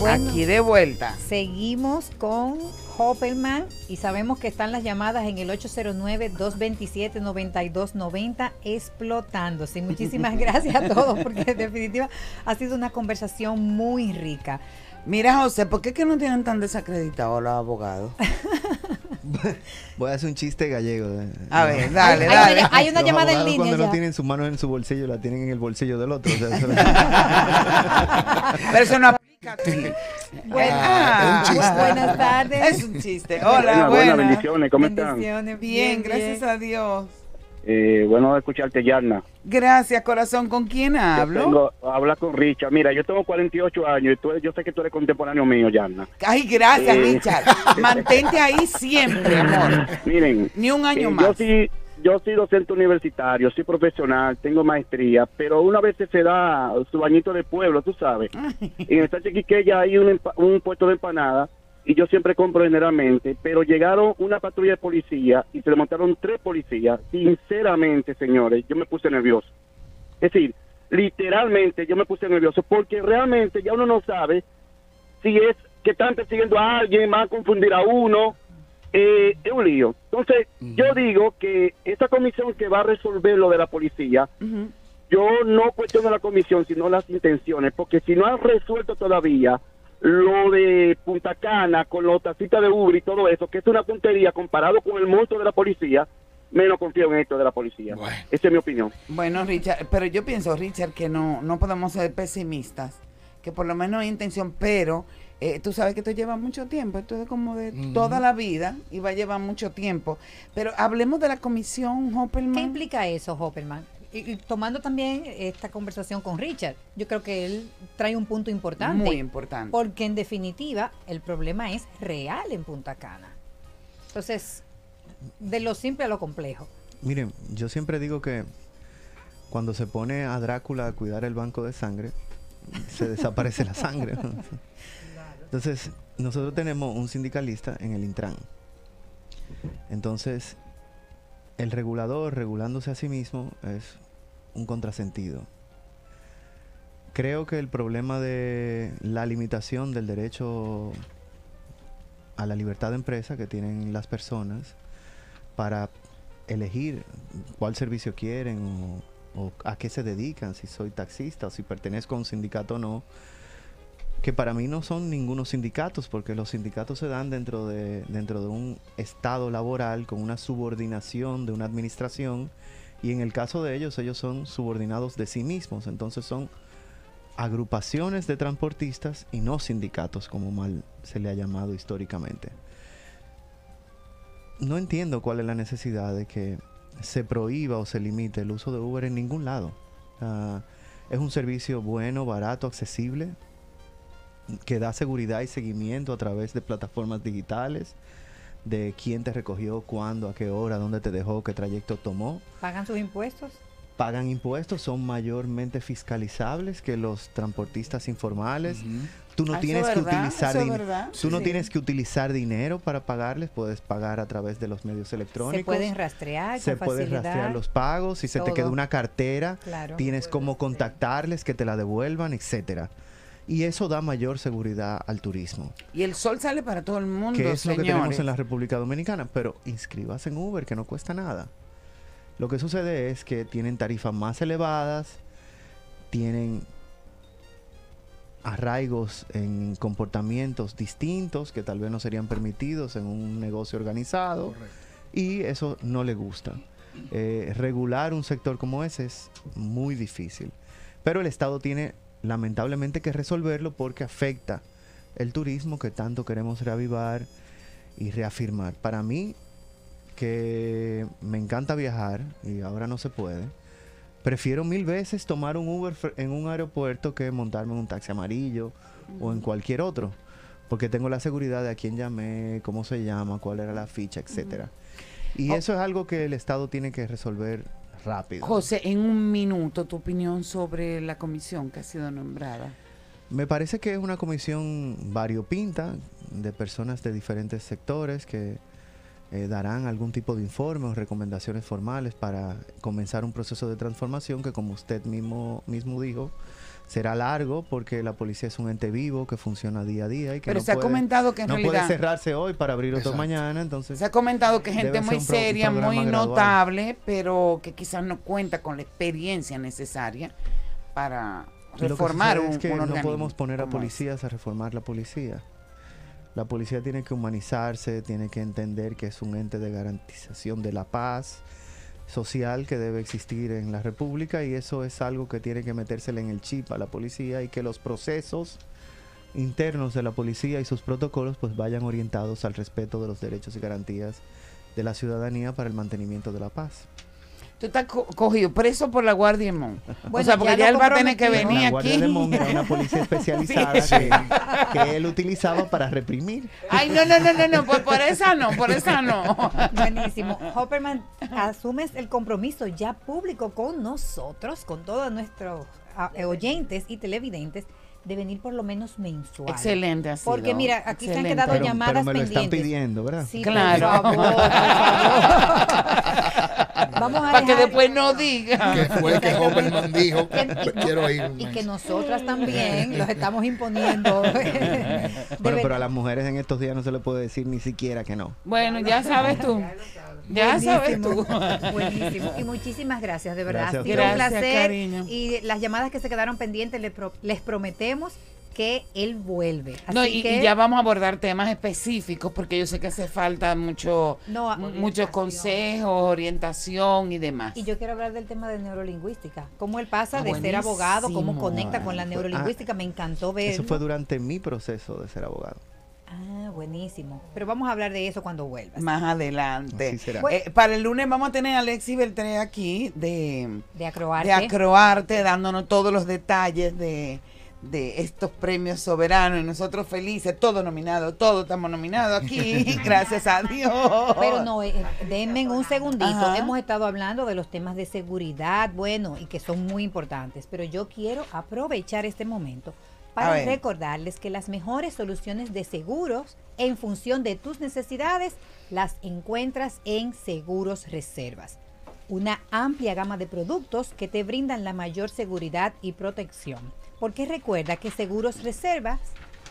Bueno, Aquí de vuelta. Seguimos con Hopperman y sabemos que están las llamadas en el 809-227-9290 explotándose. Muchísimas gracias a todos porque en definitiva ha sido una conversación muy rica. Mira, José, ¿por qué es que no tienen tan desacreditados los abogados? Voy a hacer un chiste gallego. eh. A ver, dale, Hay- hay dale. una- hay una Los llamada en línea Cuando ya. no tienen su mano en su bolsillo, la tienen en el bolsillo del otro. o sea, eso- Pero eso no aplica aquí. Ah, es un chiste. buenas tardes. Es un chiste. Hola, Buenas, buenas. bendiciones, ¿cómo están? Bendiciones, Bien, gracias a Dios. Eh, bueno escucharte, Yarna. Gracias, corazón. ¿Con quién hablo? tengo- habla con Richard. Mira, yo tengo 48 años y tú, yo sé que tú eres contemporáneo mío, Yarna. Ay, gracias, Eh. Richard. Mantente ahí siempre, amor. Miren, Ni un año eh, más. Yo sí, yo soy docente universitario, soy profesional, tengo maestría, pero una vez se da su bañito de pueblo, tú sabes. En el Sánchez Quiqueya hay un puesto de empanada y yo siempre compro generalmente, pero llegaron una patrulla de policía y se le montaron tres policías. Sinceramente, señores, yo me puse nervioso. Es decir, literalmente yo me puse nervioso porque realmente ya uno no sabe si es que están persiguiendo a alguien, van a confundir a uno. Eh, es un lío. Entonces, yo digo que esta comisión que va a resolver lo de la policía, yo no cuestiono la comisión, sino las intenciones, porque si no han resuelto todavía lo de Punta Cana con los tacitas de Uber y todo eso, que es una tontería comparado con el monto de la policía, menos confío en esto de la policía. Esa es mi opinión. Bueno, Richard, pero yo pienso, Richard, que no, no podemos ser pesimistas, que por lo menos hay intención, pero eh, tú sabes que esto lleva mucho tiempo, esto es como de toda la vida y va a llevar mucho tiempo. Pero hablemos de la comisión Hopperman. ¿Qué implica eso, Hopperman? Y, y tomando también esta conversación con Richard, yo creo que él trae un punto importante. Muy importante. Porque en definitiva el problema es real en Punta Cana. Entonces, de lo simple a lo complejo. Miren, yo siempre digo que cuando se pone a Drácula a cuidar el banco de sangre, se desaparece la sangre. ¿no? Entonces, nosotros tenemos un sindicalista en el Intran. Entonces, el regulador regulándose a sí mismo es un contrasentido. Creo que el problema de la limitación del derecho a la libertad de empresa que tienen las personas para elegir cuál servicio quieren o, a qué se dedican, si soy taxista o si pertenezco a un sindicato o no, que para mí no son ningunos sindicatos, porque los sindicatos se dan dentro de, dentro de un estado laboral con una subordinación de una administración y en el caso de ellos ellos son subordinados de sí mismos, entonces son agrupaciones de transportistas y no sindicatos como mal se le ha llamado históricamente. No entiendo cuál es la necesidad de que se prohíba o se limite el uso de Uber en ningún lado. Ah, es un servicio bueno, barato, accesible, que da seguridad y seguimiento a través de plataformas digitales, de quién te recogió, cuándo, a qué hora, dónde te dejó, qué trayecto tomó. ¿Pagan sus impuestos? Pagan impuestos, son mayormente fiscalizables que los transportistas informales. Tú no Ah, tienes es que utilizar tú no sí. tienes que utilizar dinero para pagarles, puedes pagar a través de los medios electrónicos. Se pueden rastrear Se con pueden facilidad. rastrear los pagos, si se te queda todo. una cartera, Claro. tienes cómo contactarles, que te la devuelvan, etcétera. Y eso da mayor seguridad al turismo. Y el sol sale para todo el mundo, que es lo que tenemos en la República Dominicana, pero inscríbase en Uber, que no cuesta nada. Lo que sucede es que tienen tarifas más elevadas, tienen arraigos en comportamientos distintos que tal vez no serían permitidos en un negocio organizado y eso no le gusta. Eh, regular un sector como ese es muy difícil. Pero el Estado tiene lamentablemente que resolverlo porque afecta el turismo que tanto queremos reavivar y reafirmar. Para mí, que me encanta viajar y ahora no se puede, prefiero mil veces tomar un Uber en un aeropuerto que montarme en un taxi amarillo o en cualquier otro, porque tengo la seguridad de a quién llamé, cómo se llama, cuál era la ficha, etcétera. Y Oh. eso es algo que el Estado tiene que resolver rápido. José, en un minuto, tu opinión sobre la comisión que ha sido nombrada. Me parece que es una comisión variopinta de personas de diferentes sectores que eh, darán algún tipo de informe o recomendaciones formales para comenzar un proceso de transformación que, como usted mismo, mismo dijo, será largo porque la policía es un ente vivo que funciona día a día y que Pero no se ha puede- comentado que en no realidad- puede cerrarse hoy para abrir otro Exacto. mañana, entonces Se ha comentado que gente debe ser muy seria, muy gradual. notable, pero que quizás no cuenta con la experiencia necesaria para Lo que reformar sucede un, es que un no podemos poner a ese. policías a reformar la policía. La policía tiene que humanizarse, tiene que entender que es un ente de garantización de la paz social que debe existir en la República y eso es algo que tiene que metérsele en el chip a la policía y que los procesos internos de la policía y sus protocolos pues vayan orientados al respeto de los derechos y garantías de la ciudadanía para el mantenimiento de la paz. Tú estás co- cogido preso por la Guardia de Mon. o Bueno, sea, porque ya él va a tener que venir la aquí. Guardia de Mon era una policía especializada Sí. que, que él utilizaba para reprimir. Ay, no, no, no, no, no, por, por esa no, por esa no. Buenísimo. Hopperman, asumes el compromiso ya público con nosotros, con todos nuestros ah, eh, oyentes y televidentes, de venir por lo menos mensual. Excelente ha Porque mira, aquí se han quedado Pero- llamadas pero me lo están pendientes. pidiendo, ¿verdad? Sí, Claro. por favor, por favor. Vamos a Para que después no diga. Que fue que Hopperman dijo, quiero ir. y que nosotras también los estamos imponiendo. Bueno, pero a las mujeres en estos días no se le puede decir ni siquiera que no. Bueno, ya sabes tú. Ya sabes Buenísimo, tú. Buenísimo. Y muchísimas gracias, de verdad. Gracias a Ha sido un placer. cariño. Y las llamadas que se quedaron pendientes, les, pro- les prometemos que él vuelve. Así No, y, que, y ya vamos a abordar temas específicos porque yo sé que hace falta mucho, No, muchos consejos, orientación y demás. Y yo quiero hablar del tema de neurolingüística. Cómo él pasa Ah, de ser abogado, cómo conecta con la Ah, neurolingüística. Me encantó ver. Eso fue durante mi proceso de ser abogado. Ah, buenísimo. Pero vamos a hablar de eso cuando vuelvas. Más adelante. Así será. Eh, para el lunes vamos a tener a Alexis Beltré aquí de, De acroarte. de Acroarte, dándonos todos los detalles de, de estos premios soberanos. Y nosotros felices, todos nominados, todos estamos nominados aquí, gracias a Dios. Pero no, eh, denme un segundito. Ajá. Hemos estado hablando de los temas de seguridad, bueno, y que son muy importantes. Pero yo quiero aprovechar este momento para recordarles que las mejores soluciones de seguros en función de tus necesidades las encuentras en Seguros Reservas. Una amplia gama de productos que te brindan la mayor seguridad y protección. Porque recuerda que Seguros Reservas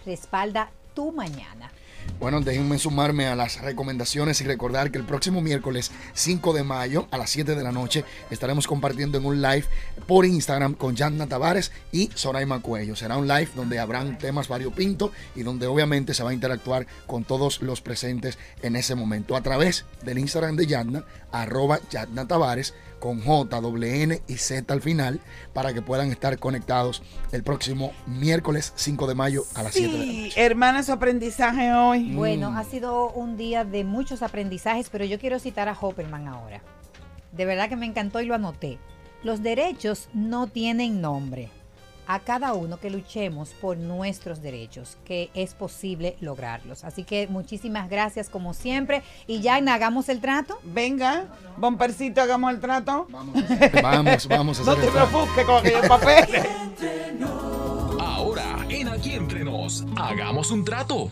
respalda tu mañana. Bueno, déjenme sumarme a las recomendaciones y recordar que el próximo miércoles 5 de mayo a las 7 de la noche estaremos compartiendo en un live por Instagram con Yanna Tavares y Soraima Cuello. Será un live donde habrán temas variopintos y donde obviamente se va a interactuar con todos los presentes en ese momento a través del Instagram de Yanna, arroba Yanna Tavares con J, W, N y Z al final para que puedan estar conectados el próximo miércoles 5 de mayo a las 7 de la noche. Sí, hermana, su aprendizaje hoy. Bueno, ha sido un día de muchos aprendizajes, pero yo quiero citar a Hopperman ahora. De verdad que me encantó y lo anoté. Los derechos no tienen nombre. A cada uno que luchemos por nuestros derechos, que es posible lograrlos. Así que muchísimas gracias como siempre. Y ya hagamos el trato. Venga, bompercito, hagamos el trato. Vamos, vamos a No te preocupes con aquellos papeles. Ahora, en Aquí Entre Nos, hagamos un trato.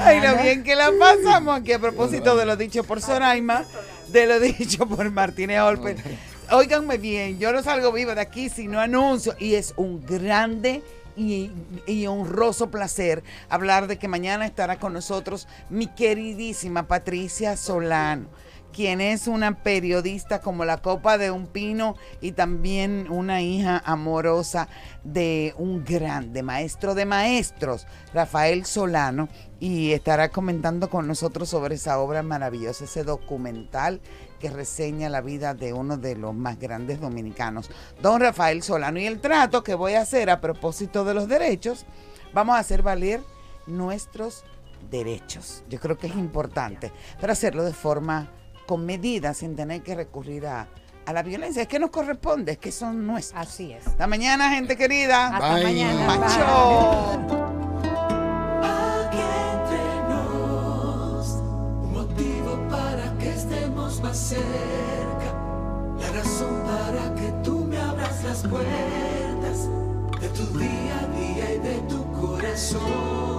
Ay, lo bien que la pasamos aquí a propósito de lo dicho por Soraima, de lo dicho por Martínez Olper. Óiganme bien, yo no salgo viva de aquí si no anuncio. Y es un grande y, y honroso placer hablar de que mañana estará con nosotros mi queridísima Patricia Solano quien es una periodista como la copa de un pino y también una hija amorosa de un grande maestro de maestros, Rafael Solano, y estará comentando con nosotros sobre esa obra maravillosa, ese documental que reseña la vida de uno de los más grandes dominicanos, don Rafael Solano. Y el trato que voy a hacer a propósito de los derechos, vamos a hacer valer nuestros derechos. Yo creo que es importante, pero hacerlo de forma con medida, sin tener que recurrir a, a la violencia. Es que nos corresponde, es que son nuestros. Así es. Hasta mañana, gente querida. Hasta Bye. mañana. Macho. Cerca, la razón para que tú me abras las puertas de tu día a día y de tu corazón.